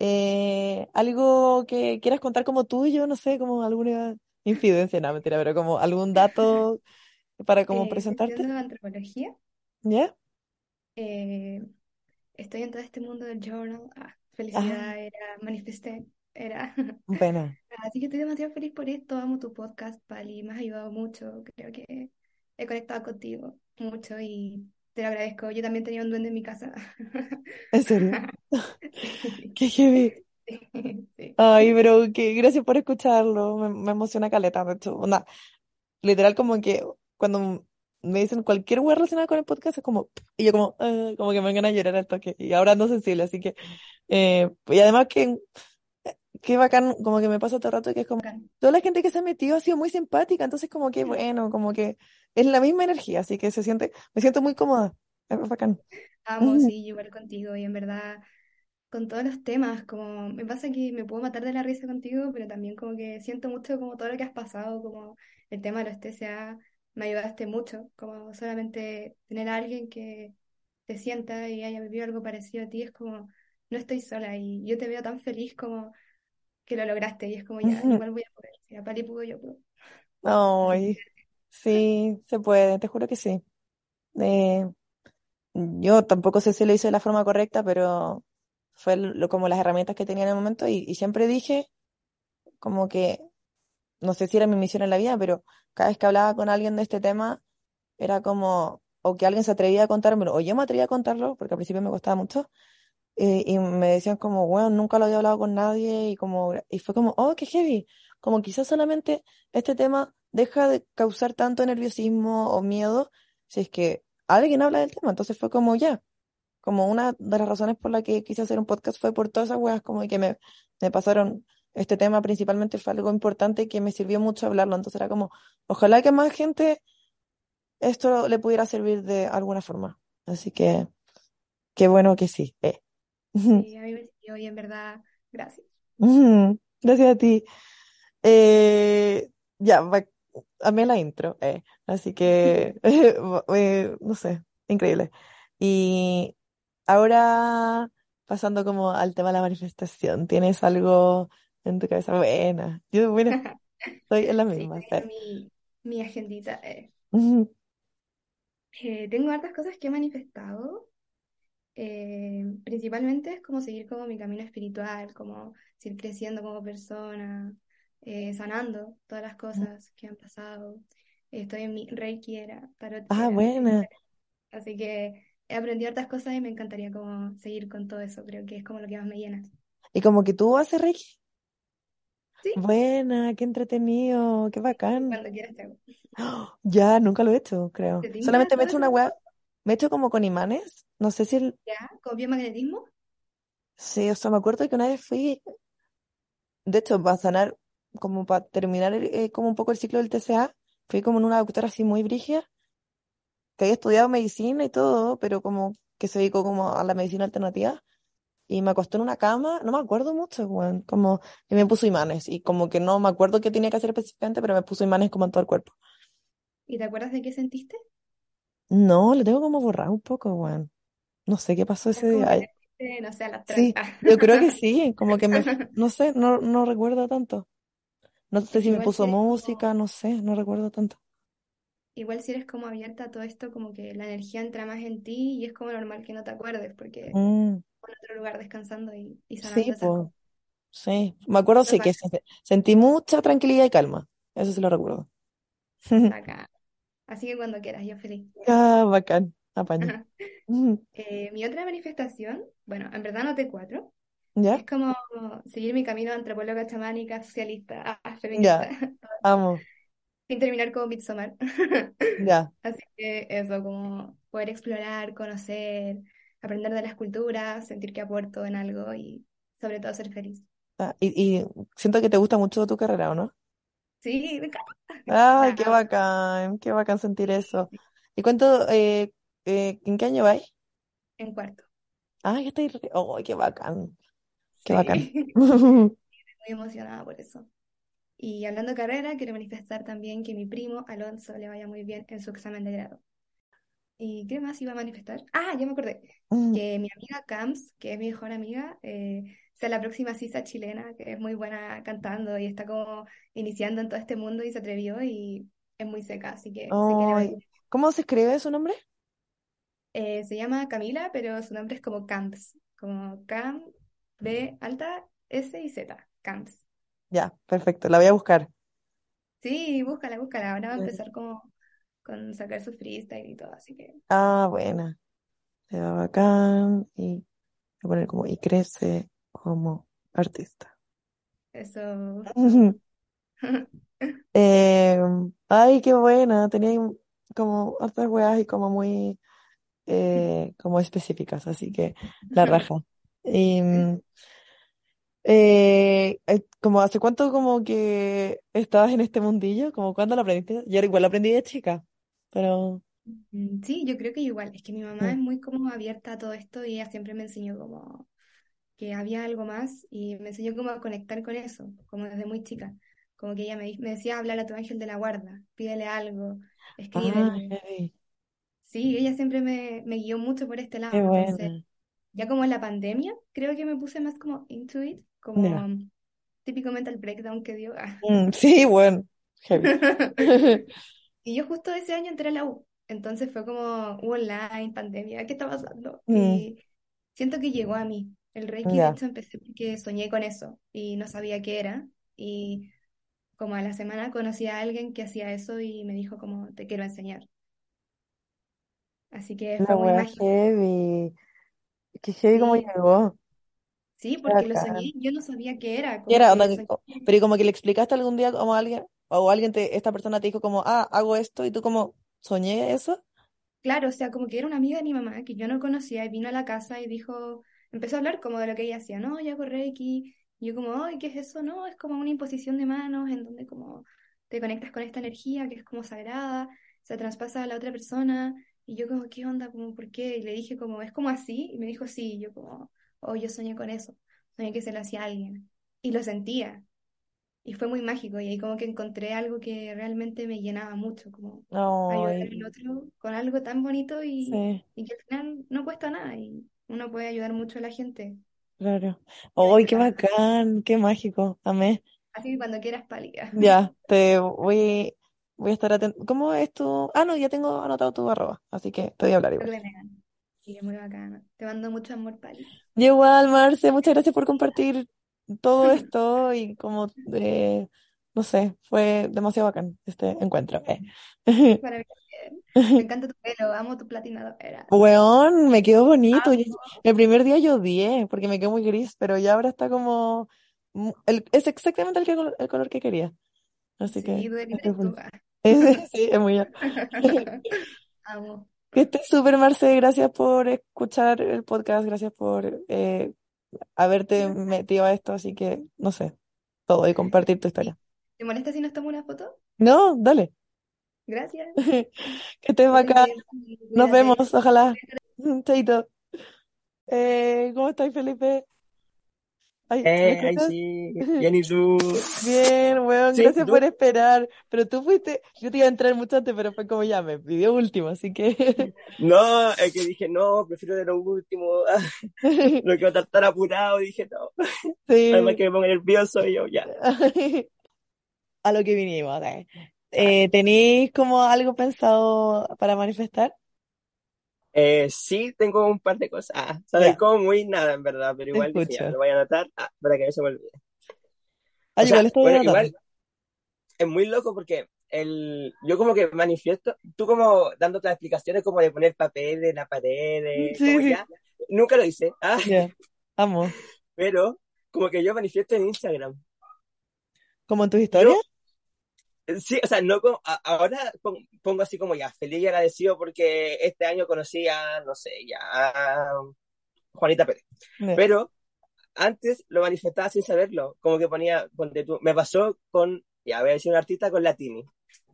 Eh, algo que quieras contar como tuyo, no sé, como alguna infidencia, no, mentira, pero como algún dato para como Eh, estoy presentarte, estudiando antropología. ¿ya? Eh, estoy en todo este mundo del journal. Ah, Ah, felicidad era, manifesté, era. pena. Así que estoy demasiado feliz por esto. Amo tu podcast, Pali. Me has ayudado mucho. Creo que he conectado contigo mucho y te lo agradezco. Yo también tenía un duende en mi casa. ¿En serio? Sí, Qué heavy. sí. Ay, pero que gracias por escucharlo, me, me emociona caleta, onda, literal como que cuando me dicen cualquier wea relacionada con el podcast es como, y yo como, "Ah", como que me van a llorar al toque, y ahora ando sensible, así que, eh, y además que, qué bacán, como que me pasa todo el rato que es como, toda la gente que se ha metido ha sido muy simpática, entonces como que bueno, como que es la misma energía, así que se siente, me siento muy cómoda, es bacán. Amo, sí, igual contigo y en verdad con todos los temas, como me pasa que me puedo matar de la risa contigo, pero también como que siento mucho como todo lo que has pasado, como el tema de los TCA, me ayudaste mucho, como solamente tener a alguien que te sienta y haya vivido algo parecido a ti es como, no estoy sola y yo te veo tan feliz como que lo lograste y es como ya, igual voy a poder. Si la Pali pudo, yo puedo. Ay, sí, se puede, te juro que sí. Eh, yo tampoco sé si lo hice de la forma correcta, pero fue lo, como las herramientas que tenía en el momento y, y siempre dije como que, no sé si era mi misión en la vida, pero cada vez que hablaba con alguien de este tema, era como, o que alguien se atrevía a contármelo, o yo me atrevía a contarlo, porque al principio me costaba mucho, y me decían como, bueno, nunca lo había hablado con nadie, y como, y fue como, oh, qué heavy, como quizás solamente este tema deja de causar tanto nerviosismo o miedo si es que alguien habla del tema, entonces fue como ya, como una de las razones por la que quise hacer un podcast fue por todas esas weas como que me, me pasaron este tema principalmente fue algo importante que me sirvió mucho hablarlo, entonces era como, ojalá que más gente esto le pudiera servir de alguna forma, así que qué bueno que sí, eh. sí, a mí me sirvió y en verdad, gracias. Gracias a ti. Eh, ya, va- amé la intro, eh, así que, eh, no sé, increíble. Y ahora, pasando como al tema de la manifestación, ¿tienes algo en tu cabeza? Buena, yo, bueno, estoy en Sí, mismas, tengo eh. mi, mi agendita. eh. Eh, tengo hartas cosas que he manifestado. eh, principalmente es como seguir como mi camino espiritual, como seguir creciendo como persona, eh, sanando todas las cosas que han pasado. Estoy en mi Reiki era, Tarot Ah, buena. así que he aprendido hartas cosas y me encantaría como seguir con todo eso. Creo que es como lo que más me llena. Y como que tú haces Reiki. Sí, Buena, qué entretenido, qué bacán. cuando quieras. ¡Oh! Ya, nunca lo he hecho, creo. ¿Te tinca Solamente me he hecho una web, me he hecho como con imanes. No sé si el, ¿Ya? ¿Con biomagnetismo? sí, o sea, me acuerdo que una vez fui, de hecho, para sanar, como para terminar eh, como un poco el ciclo del TCA, fui como en una doctora así muy brígida, que había estudiado medicina y todo, pero como que se dedicó como a la medicina alternativa. Y me acosté en una cama, no me acuerdo mucho, weón, como, y me puso imanes, y como que no me acuerdo qué tenía que hacer específicamente, pero me puso imanes como en todo el cuerpo. ¿Y te acuerdas de qué sentiste? No, lo tengo como borrado un poco, weón. No sé qué pasó Es ese día. que no sé, al astral. sí, yo creo que sí, como que me, no sé, no, no recuerdo tanto. No sé si me igual si puso eres como, música, no sé, no recuerdo tanto. igual si eres como abierta a todo esto, como que la energía entra más en ti y es como normal que no te acuerdes porque Mm, en otro lugar descansando y, y sí, esas pues, cosas. sí. Me acuerdo, sí, que se- sentí mucha tranquilidad y calma. Eso sí lo recuerdo. acá. Así que cuando quieras, yo feliz. Ah, bacán, apaño. Eh, mi otra manifestación, bueno, en verdad noté cuatro, ¿Ya? es como seguir mi camino antropóloga chamánica, socialista, ah, Ya, feminista, amo, sin terminar como Midsommar. ya. Así que eso, como poder explorar, conocer, aprender de las culturas, sentir que aporto en algo y sobre todo ser feliz. Ah, y, y siento que te gusta mucho tu carrera, ¿o no? Sí, me encanta. Ay, qué bacán, qué bacán sentir eso. ¿Y cuánto, eh, eh, en qué año vais? en cuarto. Ay, estoy re... Oh, qué bacán, qué bacán. Sí, muy emocionada por eso. Y hablando de carrera, quiero manifestar también que mi primo Alonso le vaya muy bien en su examen de grado. ¿Y qué más iba a manifestar? Ah, ya me acordé. Mm, Que mi amiga Cams, que es mi mejor amiga, eh, sea la próxima Sisa chilena, que es muy buena cantando y está como iniciando en todo este mundo y se atrevió y es muy seca, así que Ay, bien. ¿cómo se escribe su nombre? Eh, se llama Camila, pero su nombre es como Camps, como Cam, B alta, S y Z, Camps. Ya, perfecto, la voy a buscar. Sí, búscala, búscala. Ahora va a empezar como con sacar su freestyle y todo, así que Ah, buena, se va bacán y voy a poner como y crece como artista. eso. Eh, ay, qué buena, tenía como hartas weas y como muy eh, como específicas, así que la raja. Y, mm, eh, eh, como hace cuánto como que estabas en este mundillo, como cuándo lo aprendiste? Yo igual lo aprendí de chica, pero Mm, Sí, yo creo que igual, es que mi mamá es muy como abierta a todo esto y ella siempre me enseñó como que había algo más y me enseñó como a conectar con eso, como desde muy chica. Como que ella me, decía, háblale a tu ángel de la guarda, pídele algo, Ah, escríbele. heavy, Sí, ella siempre me, me guió mucho por este qué lado, entonces ya como en la pandemia, creo que me puse más como into it, como Ya. típico mental breakdown que dio. ah. Mm, sí, bueno. Y yo justo ese año entré a la U, entonces fue como U online, pandemia, ¿qué está pasando? Mm, Y siento que llegó a mí. El Reiki, de ya, hecho, empecé porque soñé con eso y no sabía qué era. Y como a la semana conocí a alguien que hacía eso y me dijo como, te quiero enseñar. Así que fue muy mágico. heavy. Qué heavy como Sí, llegó. sí, porque lo bacán. soñé y yo no sabía qué era, como era, onda, pero y como que le explicaste algún día como a alguien, o alguien te, esta persona te dijo como, ah, hago esto, y tú como, soñé eso. Claro, o sea, como que era una amiga de mi mamá que yo no conocía y vino a la casa y dijo, empezó a hablar como de lo que ella hacía, no, yo hago Reiki, y yo como, ay, ¿qué es eso? No, es como una imposición de manos en donde como te conectas con esta energía que es como sagrada, se traspasa a la otra persona, y yo como, ¿qué onda? Como, ¿por qué? Y le dije como, ¿es como así? Y me dijo, sí, yo como, oh, yo soñé con eso, soñé que se lo hacía alguien, y lo sentía, y fue muy mágico, y ahí como que encontré algo que realmente me llenaba mucho, como ayudar al otro con algo tan bonito y, sí, y que al final no cuesta nada y uno puede ayudar mucho a la gente. claro. Ay, qué bacán, qué mágico, amé. así que cuando quieras pálida. Ya, te voy, voy a estar atento. ¿Cómo es tu? Ah, no, ya tengo anotado tu arroba, así que te voy a hablar igual. Sí, muy bacana. Te mando mucho amor, Pali. Igual, Marce, muchas gracias por compartir todo esto y como, eh, no sé, fue demasiado bacán este encuentro. eh. Me encanta tu pelo, amo tu platinado. Era. Weón, me quedó bonito. Yo- el primer día yo odié porque me quedó muy gris, pero ya ahora está como... mu- el- es exactamente el, que- el color que quería. Así Sí, que. Es- sí, es muy... Amo. Que estés súper, Marce. Gracias por escuchar el podcast. Gracias por eh, haberte metido a esto. Así que, no sé, todo y compartir tu historia. ¿Te molesta si nos tomo una foto? No, dale. Gracias. Que estés Pali. Nos vemos, ojalá. Chaito. Eh, ¿cómo estás, Felipe? Ay, ¿me Eh, ay, sí, bien, ¿y tú? Bien, weón, Sí, gracias ¿tú? por esperar. Pero tú fuiste, yo te iba a entrar mucho antes, pero fue como ya, me pidió último, así que. No, es que dije, no, prefiero de lo último, no quiero estar tan apurado, dije, no, además Sí. que me pongo nervioso y yo, ya. A lo que vinimos. eh. Eh, ¿tenéis como algo pensado para manifestar? Eh, sí, tengo un par de cosas, ah, saben Ya, como muy nada, en verdad, pero igual ya, lo voy a anotar, ah, para que no se me olvide. Ah, O sea, igual estoy bueno, igual es muy loco porque el, yo como que manifiesto, tú como dándote las explicaciones como de poner papel en la pared, de- Sí, como sí, ya, nunca lo hice, ah, amo. pero como que yo manifiesto en Instagram. ¿Como en tus historias? Yo, sí, o sea, no ahora pon- pongo así como ya, feliz y agradecido porque este año conocí a, no sé, ya, a Juanita Pérez. Pero antes lo manifestaba sin saberlo, como que ponía, ponte tú, me pasó con, ya voy a decir un artista con Latini.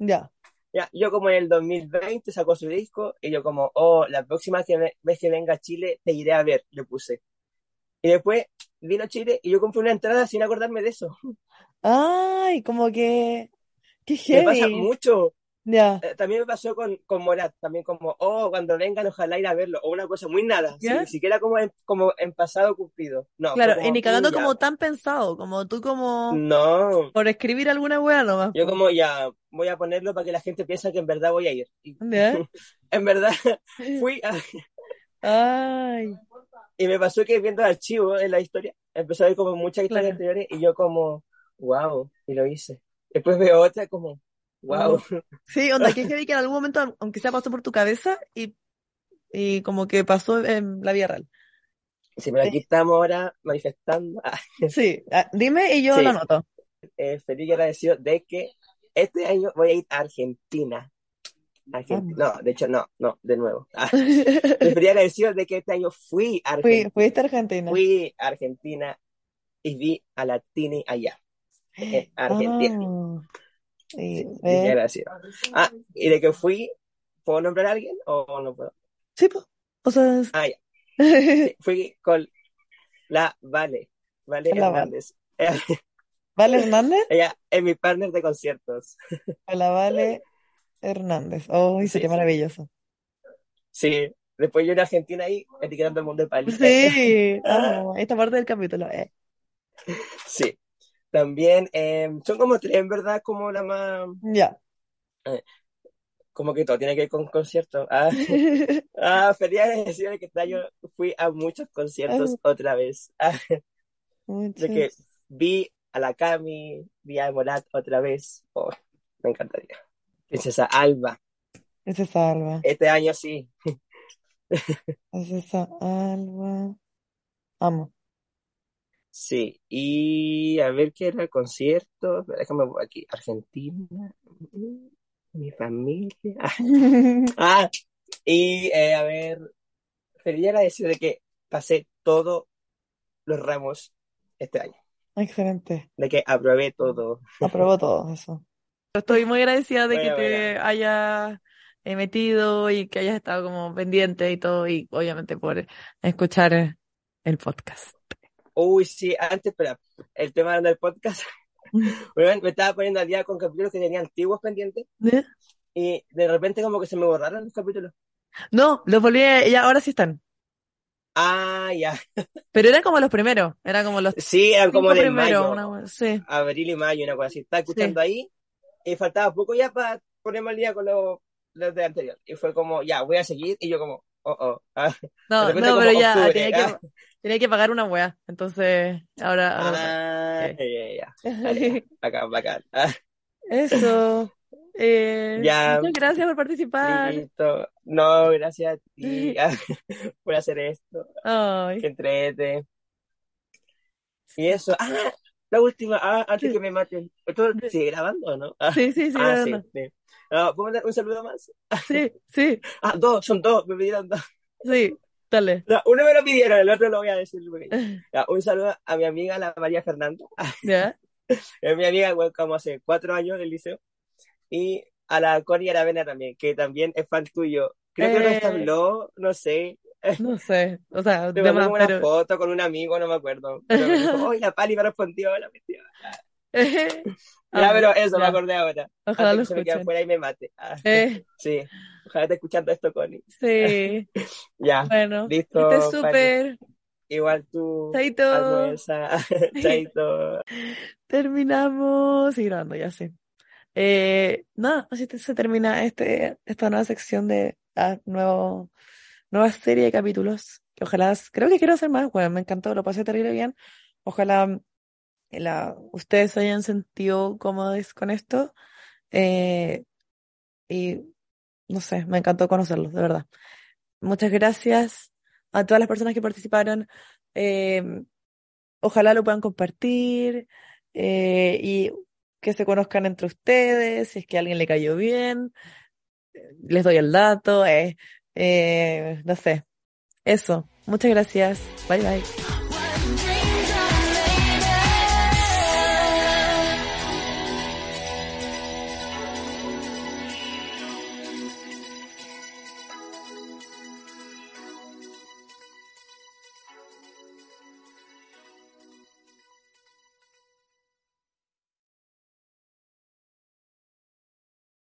ya. Ya, yo como en el 2020 sacó su disco y yo como, oh, la próxima que vez que venga a Chile te iré a ver, le puse. Y después vino a Chile y yo compré una entrada sin acordarme de eso. Ay, como que, qué Me pasa heavy. mucho. Eh, también me pasó con, con Morat, también como, oh, cuando vengan ojalá ir a verlo, o una cosa muy nada, ni siquiera como en, como en pasado cumplido. No, Claro, y como, ni cagando uh, ya, como tan pensado, como tú como no. por escribir alguna wea nomás, Yo como ya voy a ponerlo para que la gente piense que en verdad voy a ir. Y ¿Ya? en verdad fui a- Ay, y me pasó que viendo el archivo en la historia, empecé a ver como muchas historias claro. anteriores y yo como, wow, y lo hice. Después veo otra como, wow. Oh. Sí, onda, que heavy que en algún momento, aunque sea pasó por tu cabeza y, y como que pasó en la vida real. Sí, pero aquí Eh, estamos ahora manifestando. Ah, sí, ah, dime y yo lo anoto. eh, feliz y agradecido de que este año voy a ir a Argentina. Argentina. No, de hecho, no, no, de nuevo. Ah, feliz y agradecido de que este año fui a Fui, Argentina. fuiste a Argentina. Fui a Argentina y vi a Latini allá, Argentina. Ah, y, eh, agradecido. Ah, y de que fui, ¿puedo nombrar a alguien o no puedo? sí, pues, o sea, Ah, ya. Sí, fui con la Vale, Vale Hola. Hernández. Vale Hernández, Ella es mi partner de conciertos. hola Vale Hernández. Oh, Sí, sí. maravilloso. Sí, Después yo en Argentina ahí, etiquetando al mundo de Pali. Sí, amo esta parte del capítulo. eh. Sí. También, eh, son como tres, en verdad, como la más, Ya. eh, como que todo tiene que ver con conciertos. Ah, ah, feliz decir que este año fui a muchos conciertos otra vez. Ah, de que vi a la Cami, vi a Morat otra vez. Oh, me encantaría. Princesa Alba. Esa es Alba. Este año sí. Esa Alba. Amo. Sí, y a ver qué era el concierto. Déjame aquí. Argentina. Mi familia. Ah, y eh, a ver, quería decir de que pasé todos los ramos este año. Excelente. De que aprobé todo. Aprobó todo eso. Estoy muy agradecida de que Bueno, te hayas eh, metido y que hayas estado como pendiente y todo, y obviamente por escuchar el podcast. Uy, sí, antes, espera, el tema del podcast. Bueno, me estaba poniendo al día con capítulos que tenía antiguos pendientes ¿Eh? y de repente como que se me borraron los capítulos. No, los volví a, ya ahora sí están. Ah, ya. Pero eran como los primeros, eran como los Sí, eran como de mayo, una sí, abril y mayo, una cosa así. Estaba escuchando ahí y faltaba poco ya para ponerme al día con los, los de anterior. Y fue como, ya, voy a seguir. Y yo como, oh, oh. Ah, No, no, pero ya octubre, tenía ah. que, tenía que pagar una wea, entonces ahora, ahora Ah, sí. ya, ya, ya. Dale, ya. Bacán, bacán. Ah, Eso. Eh, Ya. muchas gracias por participar. listo. No, gracias a ti por hacer esto. Ay. Que entrete. Y eso. Ah, la última. Ah, antes que me maten. ¿Esto sigue grabando o no? Ah, Sí, sí, sí, ah, sí, sí. Ah, ¿Puedo mandar un saludo más? Sí, sí, Ah, dos, son dos, me pidieron dos. sí, dale. No, uno me lo pidieron, el otro lo voy a decir. Ya, un saludo a mi amiga, la María Fernanda. ¿Ya? Es mi amiga, igual, como hace cuatro años del liceo. Y a la Connie Aravena también, que también es fan tuyo. Creo que nos Eh. habló, no sé. No sé, o sea, de mandó una pero... foto con un amigo, no me acuerdo. Pero me dijo, "Oye, la Pali me respondió, la cuestión". Ya, Amo, pero eso, me acordé ahora. Ojalá lo que se afuera y me mate. Ah, Eh, Sí, ojalá esté escuchando esto, Connie. sí, Ya, bueno, listo, Pali. súper. Igual tú, Chaito. Chaito. Terminamos. Sí, grabando, ya sé. Eh, nada, así te- se termina este, esta nueva sección de ah, nuevo, nueva serie de capítulos. Ojalá, creo que quiero hacer más, bueno, me encantó, lo pasé terrible bien. Ojalá la, ustedes hayan sentido cómodos con esto. Eh, y no sé, me encantó conocerlos, de verdad. Muchas gracias a todas las personas que participaron. Eh, ojalá lo puedan compartir eh, y que se conozcan entre ustedes, si es que a alguien le cayó bien, eh, les doy el dato, eh, eh, no sé. Eso, muchas gracias. Bye bye.